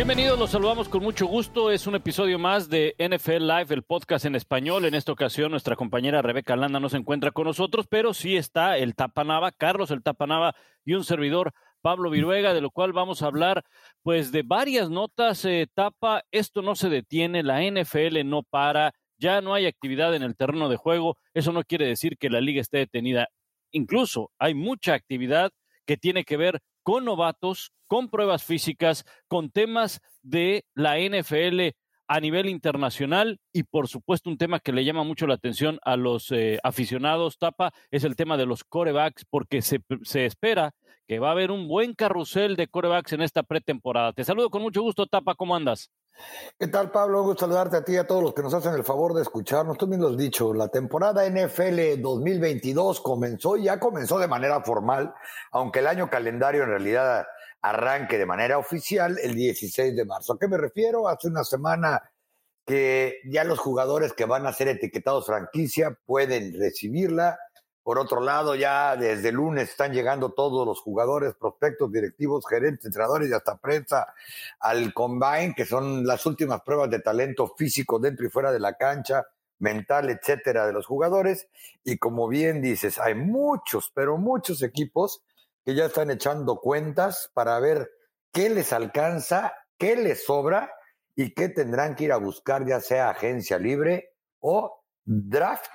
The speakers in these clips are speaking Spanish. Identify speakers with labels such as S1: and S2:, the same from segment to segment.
S1: Bienvenidos, los saludamos con mucho gusto. Es un episodio más de NFL Live, el podcast en español. En esta ocasión, nuestra compañera Rebeca Landa no se encuentra con nosotros, pero sí está el Tapanava, Carlos el Tapanava y un servidor, Pablo Viruega, de lo cual vamos a hablar, pues, de varias notas. Eh, tapa, esto no se detiene, la NFL no para, ya no hay actividad en el terreno de juego. Eso no quiere decir que la liga esté detenida. Incluso hay mucha actividad que tiene que ver con novatos, con pruebas físicas, con temas de la NFL a nivel internacional y por supuesto un tema que le llama mucho la atención a los eh, aficionados, Tapa, es el tema de los corebacks porque se, se espera que va a haber un buen carrusel de corebacks en esta pretemporada. Te saludo con mucho gusto, Tapa, ¿cómo andas?
S2: ¿Qué tal, Pablo? Un gusto saludarte a ti y a todos los que nos hacen el favor de escucharnos. Tú mismo lo has dicho, la temporada NFL 2022 comenzó y ya comenzó de manera formal, aunque el año calendario en realidad arranque de manera oficial el 16 de marzo. ¿A qué me refiero? Hace una semana que ya los jugadores que van a ser etiquetados franquicia pueden recibirla por otro lado, ya desde lunes están llegando todos los jugadores, prospectos, directivos, gerentes, entrenadores y hasta prensa al combine, que son las últimas pruebas de talento físico dentro y fuera de la cancha, mental, etcétera, de los jugadores. Y como bien dices, hay muchos, pero muchos equipos que ya están echando cuentas para ver qué les alcanza, qué les sobra y qué tendrán que ir a buscar, ya sea agencia libre o draft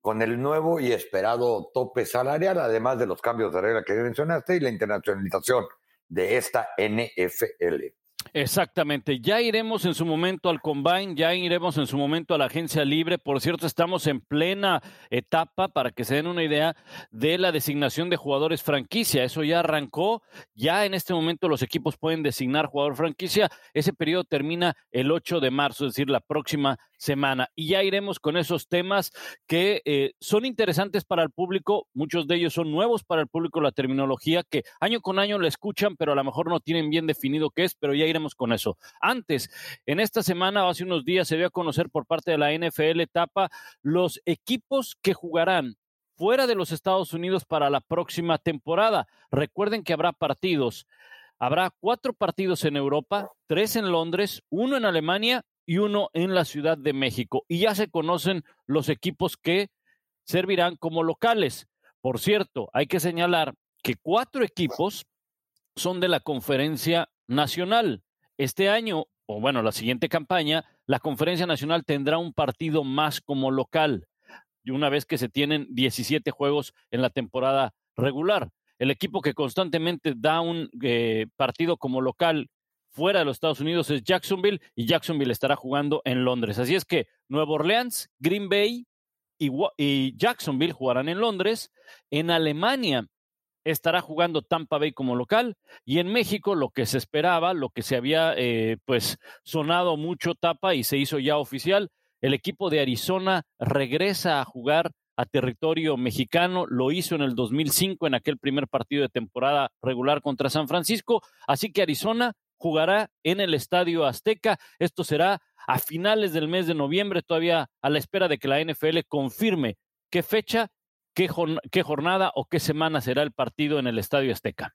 S2: con el nuevo y esperado tope salarial, además de los cambios de regla que mencionaste y la internacionalización de esta NFL.
S1: Exactamente, ya iremos en su momento al Combine, ya iremos en su momento a la agencia libre. Por cierto, estamos en plena etapa para que se den una idea de la designación de jugadores franquicia. Eso ya arrancó, ya en este momento los equipos pueden designar jugador franquicia. Ese periodo termina el 8 de marzo, es decir, la próxima semana. Y ya iremos con esos temas que eh, son interesantes para el público, muchos de ellos son nuevos para el público, la terminología que año con año la escuchan, pero a lo mejor no tienen bien definido qué es, pero ya iremos con eso. Antes, en esta semana, hace unos días, se dio a conocer por parte de la NFL etapa los equipos que jugarán fuera de los Estados Unidos para la próxima temporada. Recuerden que habrá partidos. Habrá cuatro partidos en Europa, tres en Londres, uno en Alemania y uno en la Ciudad de México. Y ya se conocen los equipos que servirán como locales. Por cierto, hay que señalar que cuatro equipos son de la conferencia nacional. Este año, o bueno, la siguiente campaña, la conferencia nacional tendrá un partido más como local, una vez que se tienen 17 juegos en la temporada regular. El equipo que constantemente da un eh, partido como local fuera de los Estados Unidos es Jacksonville y Jacksonville estará jugando en Londres. Así es que Nueva Orleans, Green Bay y, Jacksonville jugarán en Londres. En Alemania estará jugando Tampa Bay como local y en México lo que se esperaba, lo que se había eh, pues sonado mucho tapa y se hizo ya oficial, el equipo de Arizona regresa a jugar a territorio mexicano, lo hizo en el 2005 en aquel primer partido de temporada regular contra San Francisco, así que Arizona jugará en el Estadio Azteca. Esto será a finales del mes de noviembre, todavía a la espera de que la NFL confirme qué fecha, qué, jornada o qué semana será el partido en el Estadio Azteca.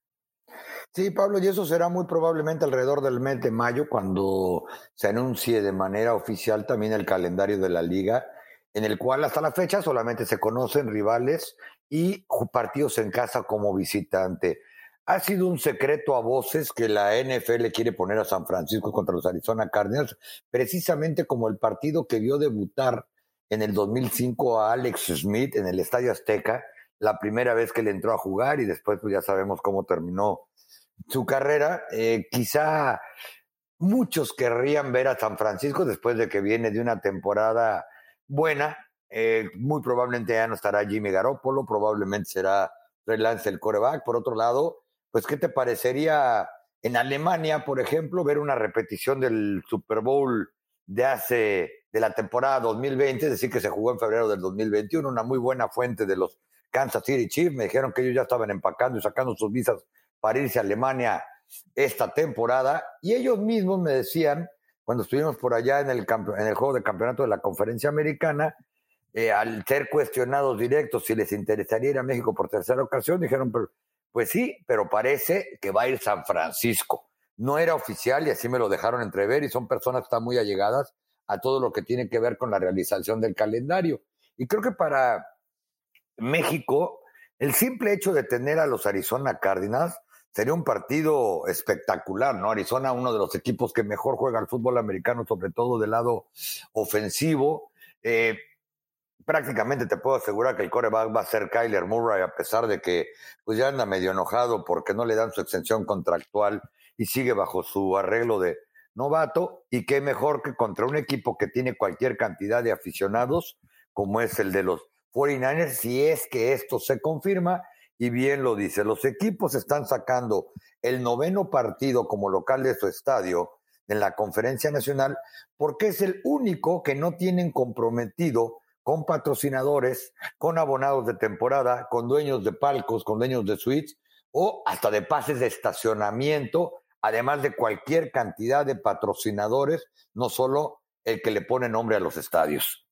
S2: Sí, Pablo, y eso será muy probablemente alrededor del mes de mayo cuando se anuncie de manera oficial también el calendario de la liga, en el cual hasta la fecha solamente se conocen rivales y partidos en casa como visitante. Ha sido un secreto a voces que la NFL quiere poner a San Francisco contra los Arizona Cardinals, precisamente como el partido que vio debutar en el 2005 a Alex Smith en el Estadio Azteca, la primera vez que le entró a jugar y después pues ya sabemos cómo terminó su carrera. Eh, quizá muchos querrían ver a San Francisco después de que viene de una temporada buena. Eh, muy probablemente ya no estará Jimmy Garoppolo, probablemente será relance el coreback. Por otro lado, pues, ¿qué te parecería en Alemania, por ejemplo, ver una repetición del Super Bowl de hace, de la temporada 2020, es decir, que se jugó en febrero del 2021, una muy buena fuente de los Kansas City Chiefs, me dijeron que ellos ya estaban empacando y sacando sus visas para irse a Alemania esta temporada, y ellos mismos me decían, cuando estuvimos por allá en el, juego de campeonato de la conferencia americana, eh, al ser cuestionados directos si les interesaría ir a México por tercera ocasión, dijeron, pues sí, pero parece que va a ir San Francisco. no era oficial y así me lo dejaron entrever y son personas que están muy allegadas a todo lo que tiene que ver con la realización del calendario. Y creo que para México, el simple hecho de tener a los Arizona Cardinals sería un partido espectacular, ¿no? Arizona, uno de los equipos que mejor juega el fútbol americano, sobre todo del lado ofensivo. Eh, prácticamente te puedo asegurar que el coreback va a ser Kyler Murray, a pesar de que pues ya anda medio enojado porque no le dan su extensión contractual y sigue bajo su arreglo de novato. Y qué mejor que contra un equipo que tiene cualquier cantidad de aficionados, como es el de los 49ers, si es que esto se confirma. Y bien lo dice, los equipos están sacando el noveno partido como local de su estadio en la conferencia nacional porque es el único que no tienen comprometido con patrocinadores, con abonados de temporada, con dueños de palcos, con dueños de suites o hasta de pases de estacionamiento, además de cualquier cantidad de patrocinadores, no solo el que le pone nombre a los estadios.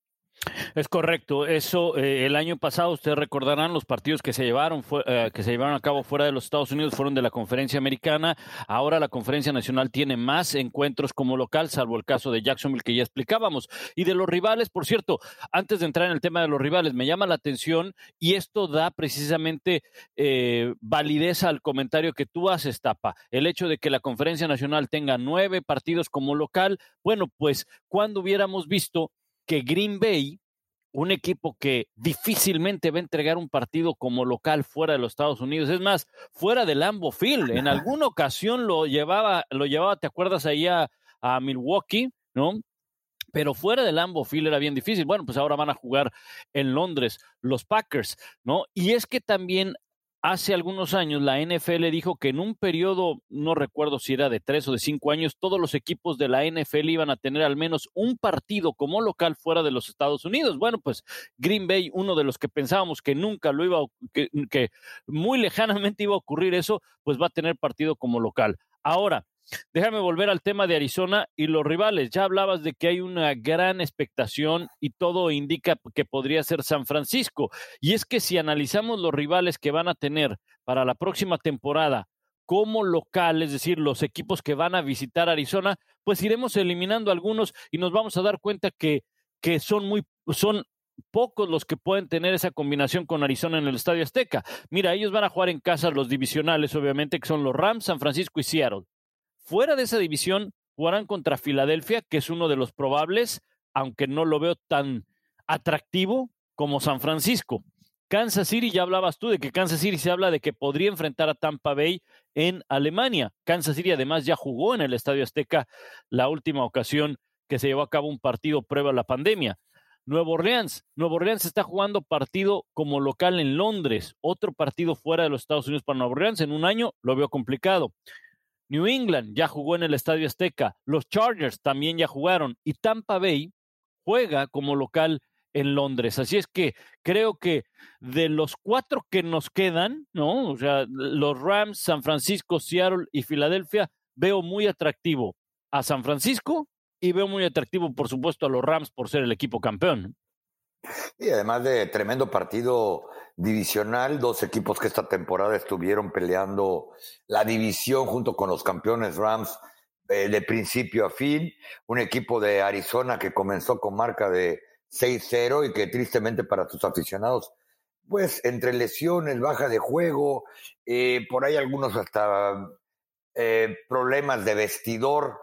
S1: Es correcto. Eso eh, el año pasado ustedes recordarán los partidos que se llevaron eh, que se llevaron a cabo fuera de los Estados Unidos fueron de la Conferencia Americana. Ahora la Conferencia Nacional tiene más encuentros como local, salvo el caso de Jacksonville que ya explicábamos. Y de los rivales, por cierto, antes de entrar en el tema de los rivales, me llama la atención y esto da precisamente eh, validez al comentario que tú haces, Tapa. El hecho de que la Conferencia Nacional tenga nueve partidos como local, bueno, pues cuando hubiéramos visto que Green Bay, un equipo que difícilmente va a entregar un partido como local fuera de los Estados Unidos, es más, fuera del Lambo Field, en alguna ocasión lo llevaba, lo llevaba, ¿te acuerdas ahí a, a Milwaukee, no? pero fuera del Lambo Field era bien difícil. Bueno, pues ahora van a jugar en Londres los Packers, ¿no? Y es que también Hace algunos años la NFL dijo que en un periodo, no recuerdo si era de tres o de cinco años, todos los equipos de la NFL iban a tener al menos un partido como local fuera de los Estados Unidos. Bueno, pues Green Bay, uno de los que pensábamos que nunca lo iba, que, que muy lejanamente iba a ocurrir eso, pues va a tener partido como local. Ahora, Déjame volver al tema de Arizona y los rivales. Ya hablabas de que hay una gran expectación y todo indica que podría ser San Francisco. Y es que si analizamos los rivales que van a tener para la próxima temporada como local, es decir, los equipos que van a visitar Arizona, pues iremos eliminando algunos y nos vamos a dar cuenta que, que son muy, son pocos los que pueden tener esa combinación con Arizona en el Estadio Azteca. Mira, ellos van a jugar en casa los divisionales, obviamente, que son los Rams, San Francisco y Seattle. Fuera de esa división, jugarán contra Filadelfia, que es uno de los probables, aunque no lo veo tan atractivo como San Francisco. Kansas City, ya hablabas tú de que Kansas City se habla de que podría enfrentar a Tampa Bay en Alemania. Kansas City además ya jugó en el Estadio Azteca la última ocasión que se llevó a cabo un partido prueba la pandemia. Nuevo Orleans. Nuevo Orleans está jugando partido como local en Londres. Otro partido fuera de los Estados Unidos para Nuevo Orleans en un año lo veo complicado. New England ya jugó en el Estadio Azteca, los Chargers también ya jugaron y Tampa Bay juega como local en Londres. Así es que creo que de los cuatro que nos quedan, ¿no? O sea, los Rams, San Francisco, Seattle y Filadelfia, veo muy atractivo a San Francisco y veo muy atractivo, por supuesto, a los Rams por ser el equipo campeón.
S2: Y además de tremendo partido divisional, dos equipos que esta temporada estuvieron peleando la división junto con los campeones Rams eh, de principio a fin, un equipo de Arizona que comenzó con marca de 6-0 y que tristemente para sus aficionados, pues entre lesiones, baja de juego, eh, por ahí algunos hasta eh, problemas de vestidor,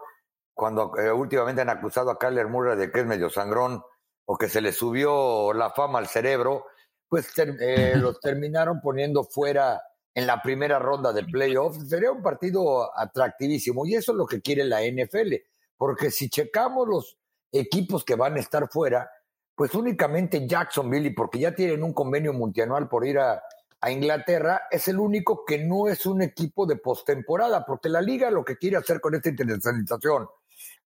S2: cuando últimamente han acusado a Kyler Murray de que es medio sangrón, o que se le subió la fama al cerebro, pues eh, los terminaron poniendo fuera en la primera ronda de playoffs. Sería un partido atractivísimo y eso es lo que quiere la NFL, porque si checamos los equipos que van a estar fuera, pues únicamente Jacksonville, porque ya tienen un convenio multianual por ir a, a Inglaterra, es el único que no es un equipo de postemporada, porque la liga lo que quiere hacer con esta internacionalización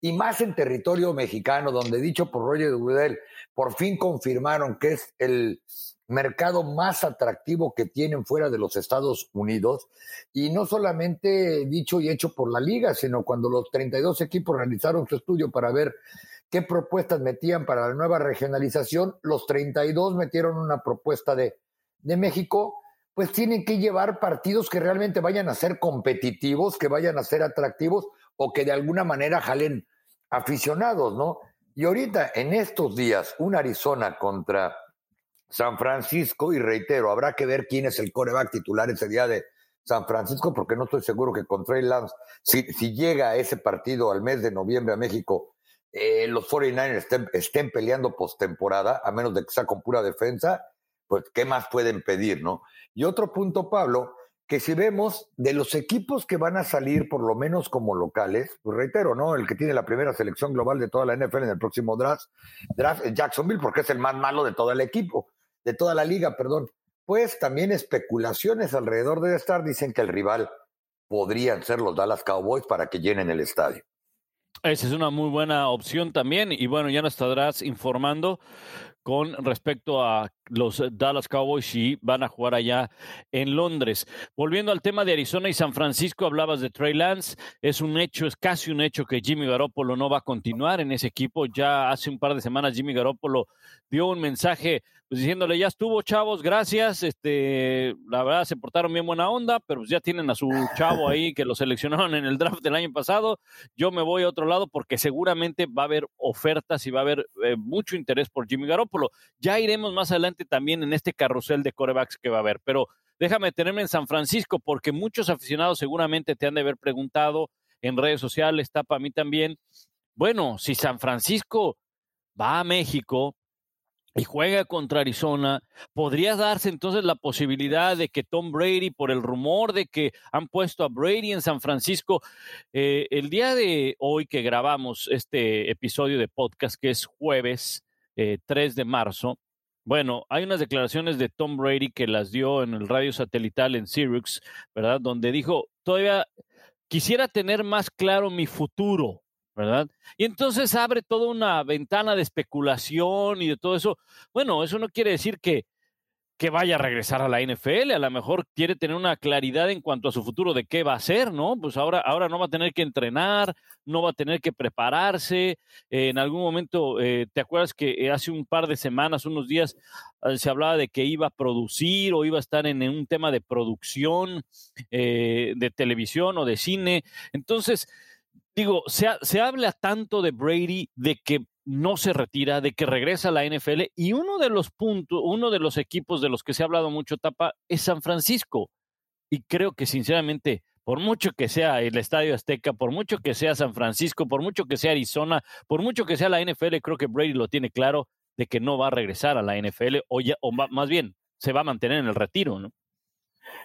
S2: y más en territorio mexicano, donde dicho por Roger Goodell, por fin confirmaron que es el mercado más atractivo que tienen fuera de los Estados Unidos. Y no solamente dicho y hecho por la liga, sino cuando los 32 equipos realizaron su estudio para ver qué propuestas metían para la nueva regionalización, los 32 metieron una propuesta de, de México pues tienen que llevar partidos que realmente vayan a ser competitivos, que vayan a ser atractivos o que de alguna manera jalen aficionados, ¿no? Y ahorita, en estos días, un Arizona contra San Francisco, y reitero, habrá que ver quién es el coreback titular ese día de San Francisco, porque no estoy seguro que con Trey Lance, si, llega a ese partido al mes de noviembre a México, eh, los 49ers estén, estén peleando postemporada, a menos de que sea con pura defensa, pues, ¿qué más pueden pedir, no? Y otro punto, Pablo, que si vemos de los equipos que van a salir por lo menos como locales, pues reitero, ¿no? El que tiene la primera selección global de toda la NFL en el próximo draft, draft es Jacksonville, porque es el más malo de todo el equipo, de toda la liga, perdón. Pues también especulaciones alrededor de estar dicen que el rival podrían ser los Dallas Cowboys para que llenen el estadio.
S1: Esa es una muy buena opción también. Y bueno, ya nos estarás informando con respecto a los Dallas Cowboys y van a jugar allá en Londres. Volviendo al tema de Arizona y San Francisco, hablabas de Trey Lance. Es un hecho, es casi un hecho que Jimmy Garoppolo no va a continuar en ese equipo. Ya hace un par de semanas Jimmy Garoppolo dio un mensaje pues diciéndole, ya estuvo, chavos, gracias. Este, la verdad se portaron bien buena onda, pero pues ya tienen a su chavo ahí que lo seleccionaron en el draft del año pasado. Yo me voy a otro lado porque seguramente va a haber ofertas y va a haber eh, mucho interés por Jimmy Garoppolo. Ya iremos más adelante también en este carrusel de corebacks que va a haber, pero déjame tenerme en San Francisco porque muchos aficionados seguramente te han de haber preguntado en redes sociales, está para mí también. Bueno, si San Francisco va a México, y juega contra Arizona, podría darse entonces la posibilidad de que Tom Brady, por el rumor de que han puesto a Brady en San Francisco, eh, el día de hoy que grabamos este episodio de podcast, que es jueves 3 eh, de marzo, bueno, hay unas declaraciones de Tom Brady que las dio en el radio satelital en Sirius, ¿verdad? Donde dijo, todavía quisiera tener más claro mi futuro, ¿verdad? Y entonces abre toda una ventana de especulación y de todo eso. Bueno, eso no quiere decir que, que vaya a regresar a la NFL, a lo mejor quiere tener una claridad en cuanto a su futuro de qué va a hacer, ¿no? Pues ahora, ahora no va a tener que entrenar, no va a tener que prepararse. Eh, en algún momento, eh, ¿te acuerdas que hace un par de semanas, unos días, eh, se hablaba de que iba a producir o iba a estar en, un tema de producción de televisión o de cine? Entonces, digo, se, se habla tanto de Brady, de que no se retira, de que regresa a la NFL, y uno de los puntos, uno de los equipos de los que se ha hablado mucho, Tapa, es San Francisco. Y creo que sinceramente, por mucho que sea el Estadio Azteca, por mucho que sea San Francisco, por mucho que sea Arizona, por mucho que sea la NFL, creo que Brady lo tiene claro de que no va a regresar a la NFL, o, ya, o más bien, se va a mantener en el retiro, ¿no?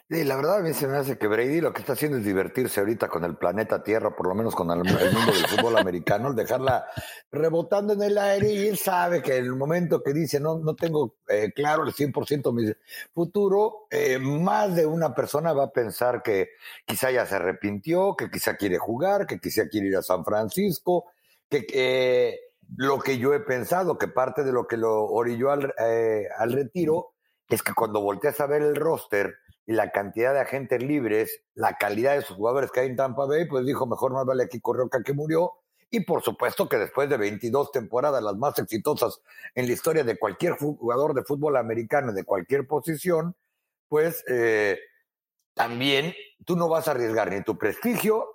S2: Sí, la verdad a mí se me hace que Brady lo que está haciendo es divertirse ahorita con el planeta Tierra, por lo menos con el, mundo del fútbol americano, dejarla rebotando en el aire y él sabe que en el momento que dice no, no tengo eh, claro el 100% mi futuro, eh, más de una persona va a pensar que quizá ya se arrepintió, que quizá quiere jugar, que quizá quiere ir a San Francisco, que lo que yo he pensado, que parte de lo que lo orilló al, eh, al retiro, es que cuando volteas a ver el roster, y la cantidad de agentes libres, la calidad de sus jugadores que hay en Tampa Bay, pues dijo, mejor más vale aquí Correoca que murió. Y por supuesto que después de 22 temporadas, las más exitosas en la historia de cualquier jugador de fútbol americano, de cualquier posición, pues eh, también tú no vas a arriesgar ni tu prestigio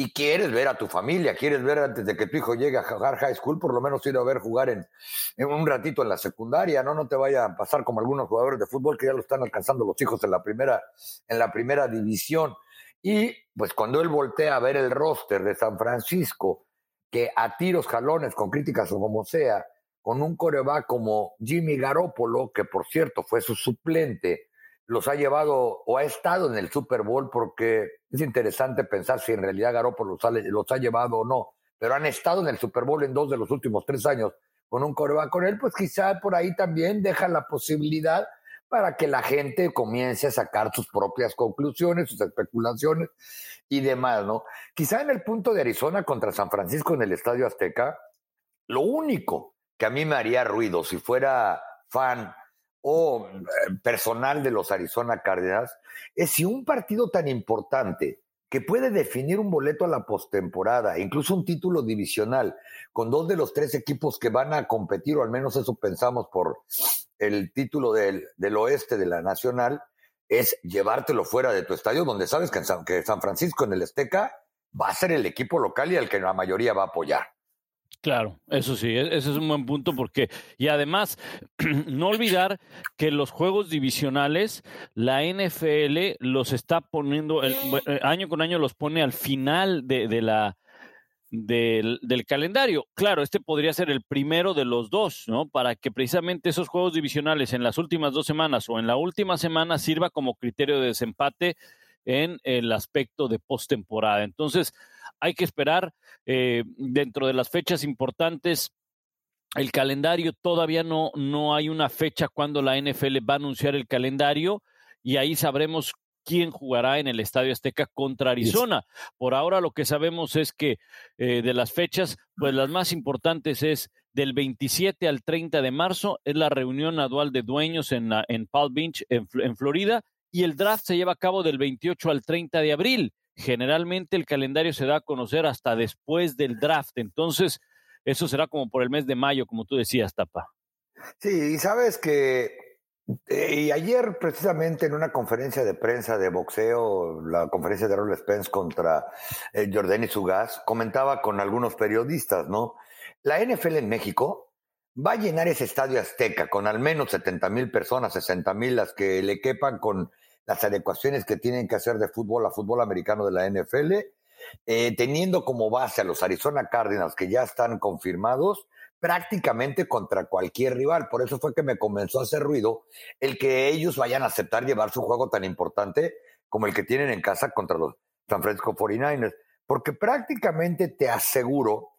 S2: y quieres ver a tu familia, quieres ver antes de que tu hijo llegue a jugar high school, por lo menos ir a ver jugar en, un ratito en la secundaria, ¿no? No te vaya a pasar como algunos jugadores de fútbol que ya lo están alcanzando los hijos en la primera, en la primera división. Y pues cuando él voltea a ver el roster de San Francisco, que a tiros, jalones, con críticas o como sea, con un coreback como Jimmy Garoppolo, que por cierto fue su suplente, los ha llevado o ha estado en el Super Bowl porque es interesante pensar si en realidad Garoppolo los ha, llevado o no, pero han estado en el Super Bowl en dos de los últimos tres años con un coreback con él, pues quizá por ahí también deja la posibilidad para que la gente comience a sacar sus propias conclusiones, sus especulaciones y demás, ¿no? Quizá en el punto de Arizona contra San Francisco en el Estadio Azteca, lo único que a mí me haría ruido si fuera fan o eh, personal de los Arizona Cardinals es si un partido tan importante que puede definir un boleto a la postemporada, incluso un título divisional, con dos de los tres equipos que van a competir, o al menos eso pensamos por el título del, del oeste de la Nacional, es llevártelo fuera de tu estadio, donde sabes que en San, que San Francisco, en el Azteca, va a ser el equipo local y al que la mayoría va a apoyar.
S1: Claro, eso sí, e-, ese es un buen punto porque, y además, no olvidar que los juegos divisionales, la NFL los está poniendo, el, eh, año con año los pone al final de, de la, del, del, calendario. Claro, este podría ser el primero de los dos, ¿no? Para que precisamente esos juegos divisionales en las últimas dos semanas o en la última semana sirva como criterio de desempate en el aspecto de postemporada. Entonces, hay que esperar eh, dentro de las fechas importantes. El calendario todavía no, no hay una fecha cuando la NFL va a anunciar el calendario y ahí sabremos quién jugará en el Estadio Azteca contra Arizona. Por ahora lo que sabemos es que eh, de las fechas, pues las más importantes es del 27 al 30 de marzo, es la reunión anual de dueños en, en Palm Beach, en, en Florida, y el draft se lleva a cabo del 28 al 30 de abril. Generalmente el calendario se da a conocer hasta después del draft, entonces eso será como por el mes de mayo, como tú decías, Tapa.
S2: Sí, y sabes que eh, y ayer, precisamente, en una conferencia de prensa de boxeo, la conferencia de Errol Spence contra eh, Jordani Sugas, comentaba con algunos periodistas, ¿no? La NFL en México va a llenar ese estadio azteca con al menos 70 mil personas, 60 mil, las que le quepan con las adecuaciones que tienen que hacer de fútbol a fútbol americano de la NFL, eh, teniendo como base a los Arizona Cardinals que ya están confirmados prácticamente contra cualquier rival. Por eso fue que me comenzó a hacer ruido el que ellos vayan a aceptar llevar su juego tan importante como el que tienen en casa contra los San Francisco 49ers. Porque prácticamente te aseguro,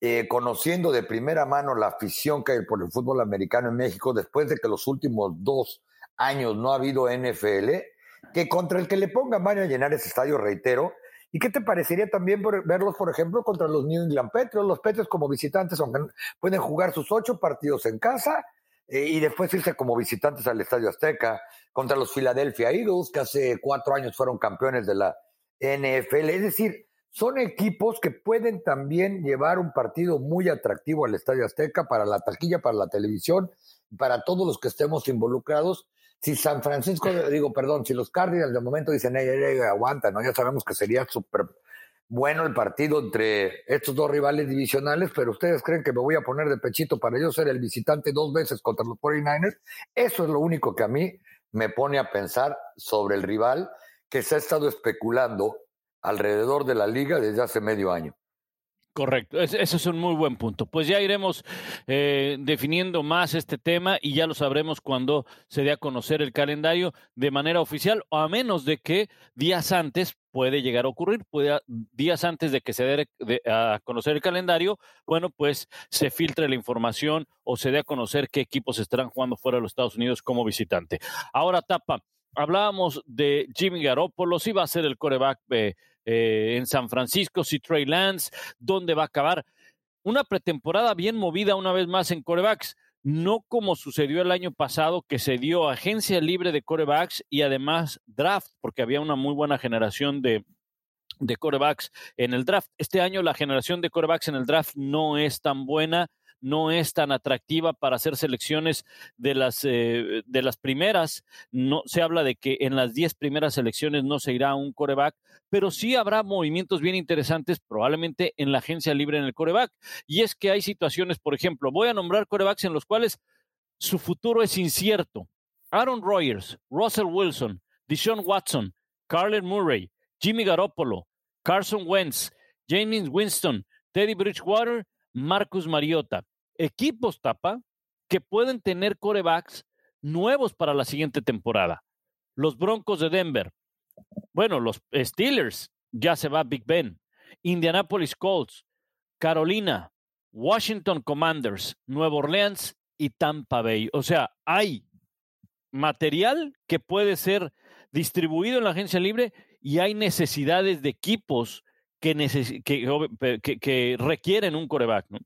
S2: eh, conociendo de primera mano la afición que hay por el fútbol americano en México, después de que los últimos dos años no ha habido NFL, que contra el que le pongan van a llenar ese estadio, reitero, ¿Y qué te parecería también verlos, por ejemplo, contra los New England Patriots? Los Patriots como visitantes aunque pueden jugar sus ocho partidos en casa eh, y después irse como visitantes al Estadio Azteca contra los Philadelphia Eagles, que hace cuatro años fueron campeones de la NFL. Es decir, son equipos que pueden también llevar un partido muy atractivo al Estadio Azteca para la taquilla, para la televisión, para todos los que estemos involucrados si San Francisco, digo, perdón, si los Cardinals de momento dicen, ey, ey, aguanta, ¿no? Ya sabemos que sería súper bueno el partido entre estos dos rivales divisionales, pero ustedes creen que me voy a poner de pechito para yo ser el visitante dos veces contra los 49ers. Eso es lo único que a mí me pone a pensar sobre el rival que se ha estado especulando alrededor de la liga desde hace medio año.
S1: Correcto, ese es un muy buen punto. Pues ya iremos eh, definiendo más este tema y ya lo sabremos cuando se dé a conocer el calendario de manera oficial, o a menos de que días antes puede llegar a ocurrir, puede, días antes de que se dé a conocer el calendario, bueno, pues se filtre la información o se dé a conocer qué equipos estarán jugando fuera de los Estados Unidos como visitante. Ahora, Tapa, hablábamos de Jimmy Garoppolo, si va a ser el coreback. Eh, eh, en San Francisco, si Trey Lance, dónde va a acabar. Una pretemporada bien movida una vez más en corebacks, no como sucedió el año pasado que se dio agencia libre de corebacks y además draft, porque había una muy buena generación de, de corebacks en el draft. Este año la generación de corebacks en el draft no es tan buena no es tan atractiva para hacer selecciones de las, eh, de las primeras. No, se habla de que en las 10 primeras selecciones no se irá un coreback, pero sí habrá movimientos bien interesantes probablemente en la agencia libre en el coreback. Y es que hay situaciones, por ejemplo, voy a nombrar corebacks en los cuales su futuro es incierto. Aaron Rodgers, Russell Wilson, Deshaun Watson, Carlen Murray, Jimmy Garoppolo, Carson Wentz, James Winston, Teddy Bridgewater Marcus Mariota. Equipos tapa que pueden tener corebacks nuevos para la siguiente temporada. Los Broncos de Denver. Bueno, los Steelers, ya se va Big Ben. Indianapolis Colts, Carolina, Washington Commanders, Nueva Orleans y Tampa Bay. O sea, hay material que puede ser distribuido en la agencia libre y hay necesidades de equipos que, que, requieren un coreback, ¿no?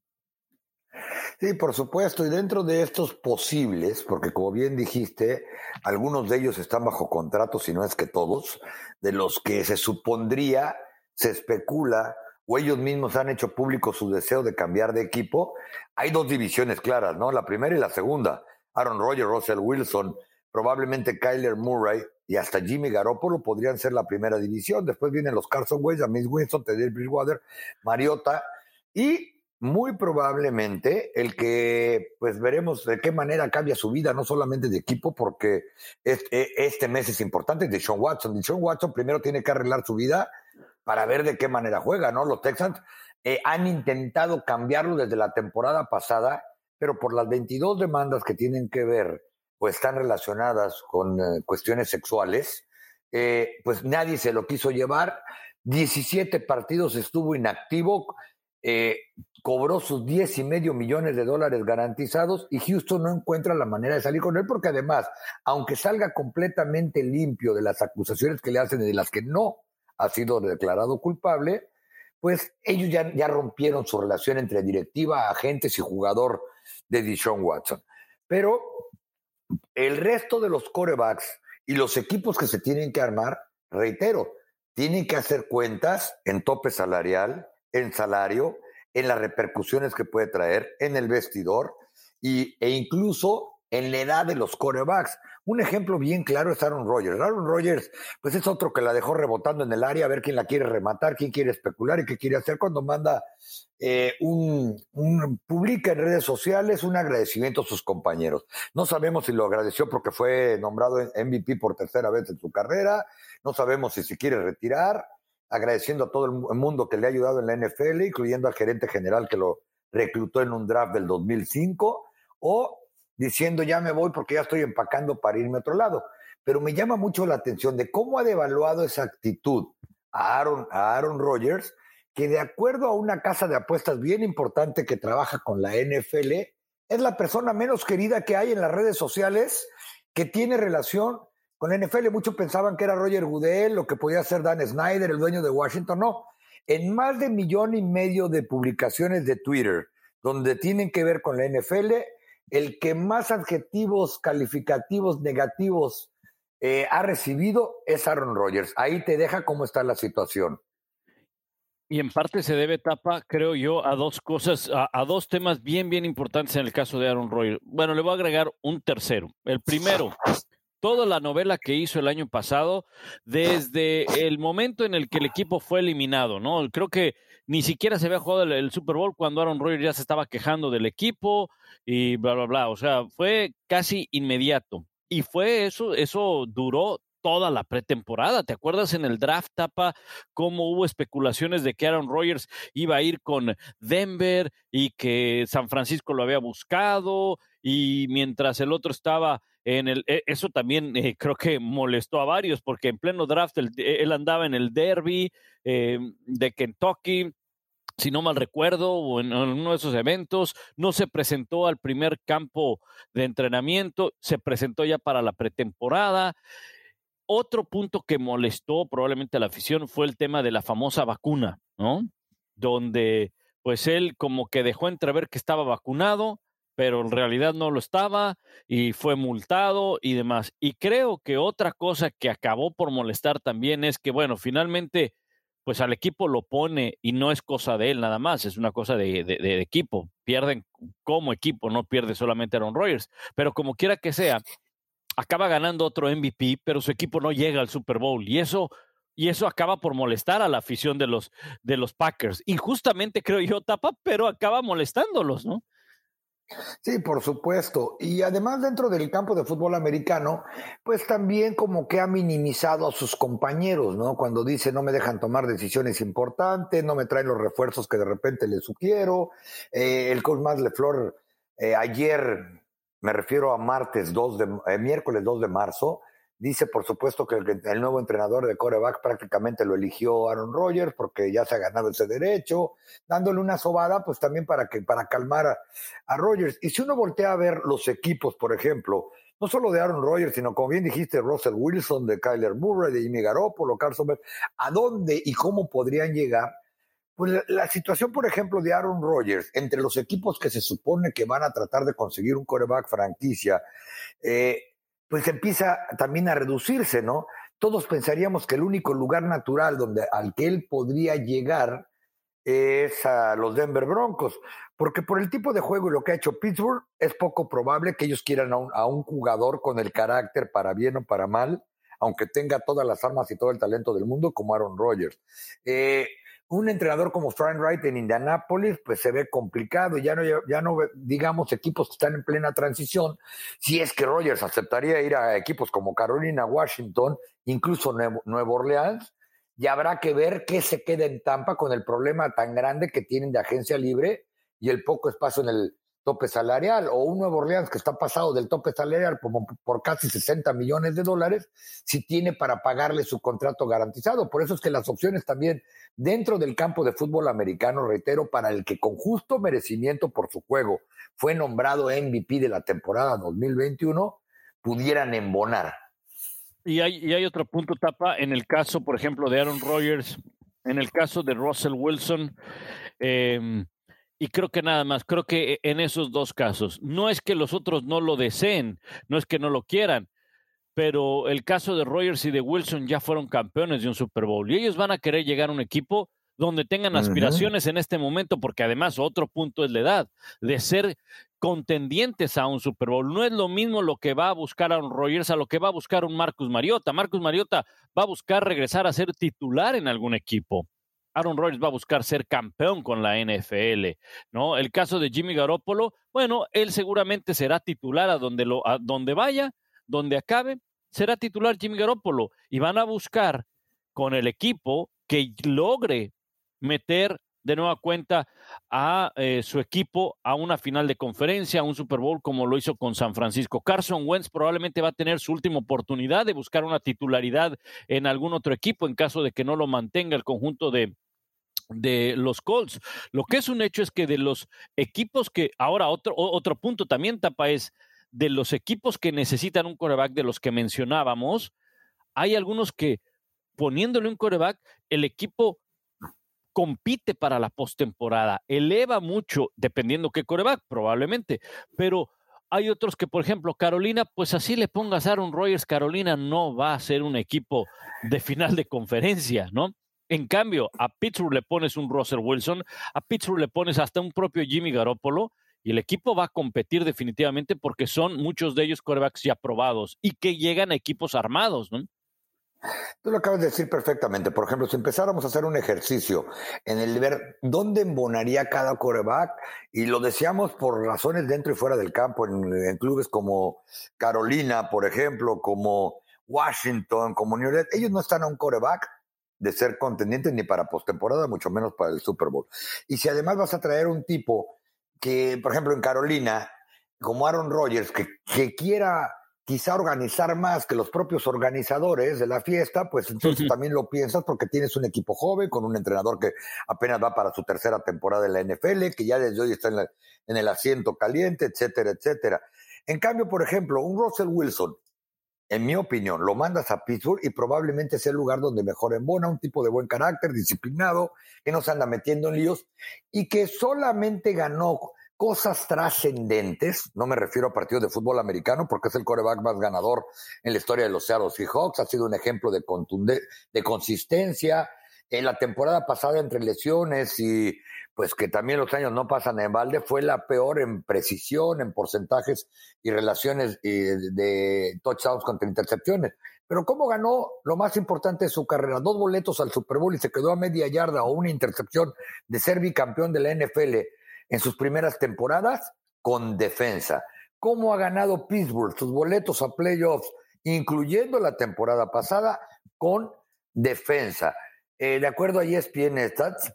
S2: Sí, por supuesto, y dentro de estos posibles, porque como bien dijiste, algunos de ellos están bajo contrato, si no es que todos, de los que se supondría, se especula, o ellos mismos han hecho público su deseo de cambiar de equipo, hay dos divisiones claras, ¿no? La primera y la segunda. Aaron Rodgers, Russell Wilson, probablemente Kyler Murray y hasta Jimmy Garoppolo podrían ser la primera división. Después vienen los Carson Wentz, James Winston, Teddy Bridgewater, Mariota y muy probablemente el que pues veremos de qué manera cambia su vida, no solamente de equipo, porque este, este mes es importante, de Sean Watson. Sean Watson primero tiene que arreglar su vida para ver de qué manera juega, ¿no? Los Texans eh, han intentado cambiarlo desde la temporada pasada, pero por las 22 demandas que tienen que ver o están relacionadas con eh, cuestiones sexuales, eh, pues nadie se lo quiso llevar. 17 partidos estuvo inactivo, cobró sus 10 y medio millones de dólares garantizados y Houston no encuentra la manera de salir con él porque además, aunque salga completamente limpio de las acusaciones que le hacen y de las que no ha sido declarado culpable, pues ellos ya, ya rompieron su relación entre directiva, agentes y jugador de Deshaun Watson. Pero el resto de los corebacks y los equipos que se tienen que armar, reitero, tienen que hacer cuentas en tope salarial, en salario, en las repercusiones que puede traer en el vestidor y, e incluso en la edad de los corebacks. Un ejemplo bien claro es Aaron Rodgers. Aaron Rodgers, pues es otro que la dejó rebotando en el área a ver quién la quiere rematar, quién quiere especular y qué quiere hacer cuando manda eh, un, publica en redes sociales un agradecimiento a sus compañeros. No sabemos si lo agradeció porque fue nombrado MVP por tercera vez en su carrera, no sabemos si se quiere retirar, agradeciendo a todo el mundo que le ha ayudado en la NFL, incluyendo al gerente general que lo reclutó en un draft del 2005, o diciendo ya me voy porque ya estoy empacando para irme a otro lado. Pero me llama mucho la atención de cómo ha devaluado esa actitud a Aaron, a Aaron Rodgers, que de acuerdo a una casa de apuestas bien importante que trabaja con la NFL, es la persona menos querida que hay en las redes sociales que tiene relación con la NFL. Muchos pensaban que era Roger Goodell o que podía ser Dan Snyder, el dueño de Washington. No, en más de millón y medio de publicaciones de Twitter donde tienen que ver con la NFL, el que más adjetivos calificativos negativos eh, ha recibido es Aaron Rodgers. Ahí te deja cómo está la situación.
S1: Y en parte se debe, Tapa, creo yo, a dos cosas, a, dos temas bien, bien importantes en el caso de Aaron Rodgers. Bueno, le voy a agregar un tercero. El primero, toda la novela que hizo el año pasado, desde el momento en el que el equipo fue eliminado, ¿no? Creo que ni siquiera se había jugado el, Super Bowl cuando Aaron Rodgers ya se estaba quejando del equipo y bla, bla, bla. O sea, fue casi inmediato. Y fue eso, eso duró toda la pretemporada. ¿Te acuerdas en el draft tapa cómo hubo especulaciones de que Aaron Rodgers iba a ir con Denver y que San Francisco lo había buscado y mientras el otro estaba en el e, eso también eh, creo que molestó a varios porque en pleno draft él, andaba en el derby eh, de Kentucky si no mal recuerdo, o en, uno de esos eventos, no se presentó al primer campo de entrenamiento, se presentó ya para la pretemporada. Otro punto que molestó probablemente a la afición fue el tema de la famosa vacuna, ¿no? Donde pues él como que dejó entrever que estaba vacunado, pero en realidad no lo estaba y fue multado y demás. Y creo que otra cosa que acabó por molestar también es que, bueno, finalmente pues al equipo lo pone y no es cosa de él nada más, es una cosa de, equipo. Pierden como equipo, no pierde solamente Aaron Rodgers. Pero como quiera que sea, acaba ganando otro MVP, pero su equipo no llega al Super Bowl. Y eso, y eso acaba por molestar a la afición de los, de los Packers. Injustamente, creo yo, tapa, pero acaba molestándolos, ¿no?
S2: Sí, por supuesto. Y además dentro del campo de fútbol americano, pues también como que ha minimizado a sus compañeros, ¿no? Cuando dice no me dejan tomar decisiones importantes, no me traen los refuerzos que de repente les sugiero. Eh, el coach más Leflor eh, ayer, me refiero a martes 2 de, eh, miércoles 2 de marzo, Dice, por supuesto, que el, nuevo entrenador de coreback prácticamente lo eligió Aaron Rodgers porque ya se ha ganado ese derecho, dándole una sobada, pues también para, que, para calmar a, Rodgers. Y si uno voltea a ver los equipos, por ejemplo, no solo de Aaron Rodgers, sino como bien dijiste, Russell Wilson, de Kyler Murray, de Jimmy Garoppolo, Carson Wentz, ¿a dónde y cómo podrían llegar? Pues la, la, situación, por ejemplo, de Aaron Rodgers, entre los equipos que se supone que van a tratar de conseguir un coreback franquicia, eh, pues empieza también a reducirse, ¿no? Todos pensaríamos que el único lugar natural donde, al que él podría llegar es a los Denver Broncos, porque por el tipo de juego y lo que ha hecho Pittsburgh, es poco probable que ellos quieran a un, jugador con el carácter para bien o para mal, aunque tenga todas las armas y todo el talento del mundo como Aaron Rodgers. Eh, un entrenador como Frank Wright en Indianápolis, pues se ve complicado. Ya no, ya no, digamos, equipos que están en plena transición. Si es que Rogers aceptaría ir a equipos como Carolina, Washington, incluso Nuevo Orleans, ya habrá que ver qué se queda en Tampa con el problema tan grande que tienen de agencia libre y el poco espacio en el tope salarial, o un Nuevo Orleans que está pasado del tope salarial como por casi 60 millones de dólares, si tiene para pagarle su contrato garantizado. Por eso es que las opciones también dentro del campo de fútbol americano, reitero, para el que con justo merecimiento por su juego fue nombrado MVP de la temporada 2021, pudieran embonar.
S1: Y hay, y hay otro punto, Tapa, en el caso, por ejemplo, de Aaron Rodgers, en el caso de Russell Wilson, eh, y creo que nada más, creo que en esos dos casos, no es que los otros no lo deseen, no es que no lo quieran, pero el caso de Rogers y de Wilson ya fueron campeones de un Super Bowl y ellos van a querer llegar a un equipo donde tengan aspiraciones en este momento, porque además otro punto es la edad, de ser contendientes a un Super Bowl. No es lo mismo lo que va a buscar a un Rogers a lo que va a buscar un Marcus Mariota. Marcus Mariota va a buscar regresar a ser titular en algún equipo. Aaron Rodgers va a buscar ser campeón con la NFL, ¿no? El caso de Jimmy Garoppolo, bueno, él seguramente será titular a donde, lo, a donde vaya, donde acabe, será titular Jimmy Garoppolo y van a buscar con el equipo que logre meter de nueva cuenta a eh, su equipo a una final de conferencia, a un Super Bowl como lo hizo con San Francisco. Carson Wentz probablemente va a tener su última oportunidad de buscar una titularidad en algún otro equipo en caso de que no lo mantenga el conjunto de, de los Colts. Lo que es un hecho es que de los equipos que, ahora otro, otro punto también tapa es, de los equipos que necesitan un coreback de los que mencionábamos, hay algunos que poniéndole un coreback, el equipo compite para la postemporada, eleva mucho, dependiendo qué coreback, probablemente, pero hay otros que, por ejemplo, Carolina, pues así le pongas a Aaron Rodgers, Carolina no va a ser un equipo de final de conferencia, ¿no? En cambio, a Pittsburgh le pones un Russell Wilson, a Pittsburgh le pones hasta un propio Jimmy Garoppolo, y el equipo va a competir definitivamente porque son muchos de ellos corebacks ya probados y que llegan a equipos armados, ¿no?
S2: Tú lo acabas de decir perfectamente. Por ejemplo, si empezáramos a hacer un ejercicio en el ver dónde embonaría cada coreback, y lo decíamos por razones dentro y fuera del campo, en, clubes como Carolina, por ejemplo, como Washington, como New York, ellos no están a un coreback de ser contendientes ni para postemporada, mucho menos para el Super Bowl. Y si además vas a traer un tipo que, por ejemplo, en Carolina, como Aaron Rodgers, que quiera quizá organizar más que los propios organizadores de la fiesta, pues entonces también lo piensas porque tienes un equipo joven con un entrenador que apenas va para su tercera temporada en la NFL, que ya desde hoy está en, en el asiento caliente, etcétera, etcétera. En cambio, por ejemplo, un Russell Wilson, en mi opinión, lo mandas a Pittsburgh y probablemente sea el lugar donde mejor embona, un tipo de buen carácter, disciplinado, que no se anda metiendo en líos y que solamente ganó cosas trascendentes, no me refiero a partidos de fútbol americano porque es el coreback más ganador en la historia de los Seattle Seahawks, ha sido un ejemplo de, de consistencia. En la temporada pasada entre lesiones y pues que también los años no pasan en balde, fue la peor en precisión, en porcentajes y relaciones de touchdowns contra intercepciones. Pero ¿cómo ganó lo más importante de su carrera? Dos boletos al Super Bowl y se quedó a media yarda o una intercepción de ser bicampeón de la NFL en sus primeras temporadas con defensa. ¿Cómo ha ganado Pittsburgh sus boletos a playoffs, incluyendo la temporada pasada, con defensa? Eh, de acuerdo a ESPN Stats,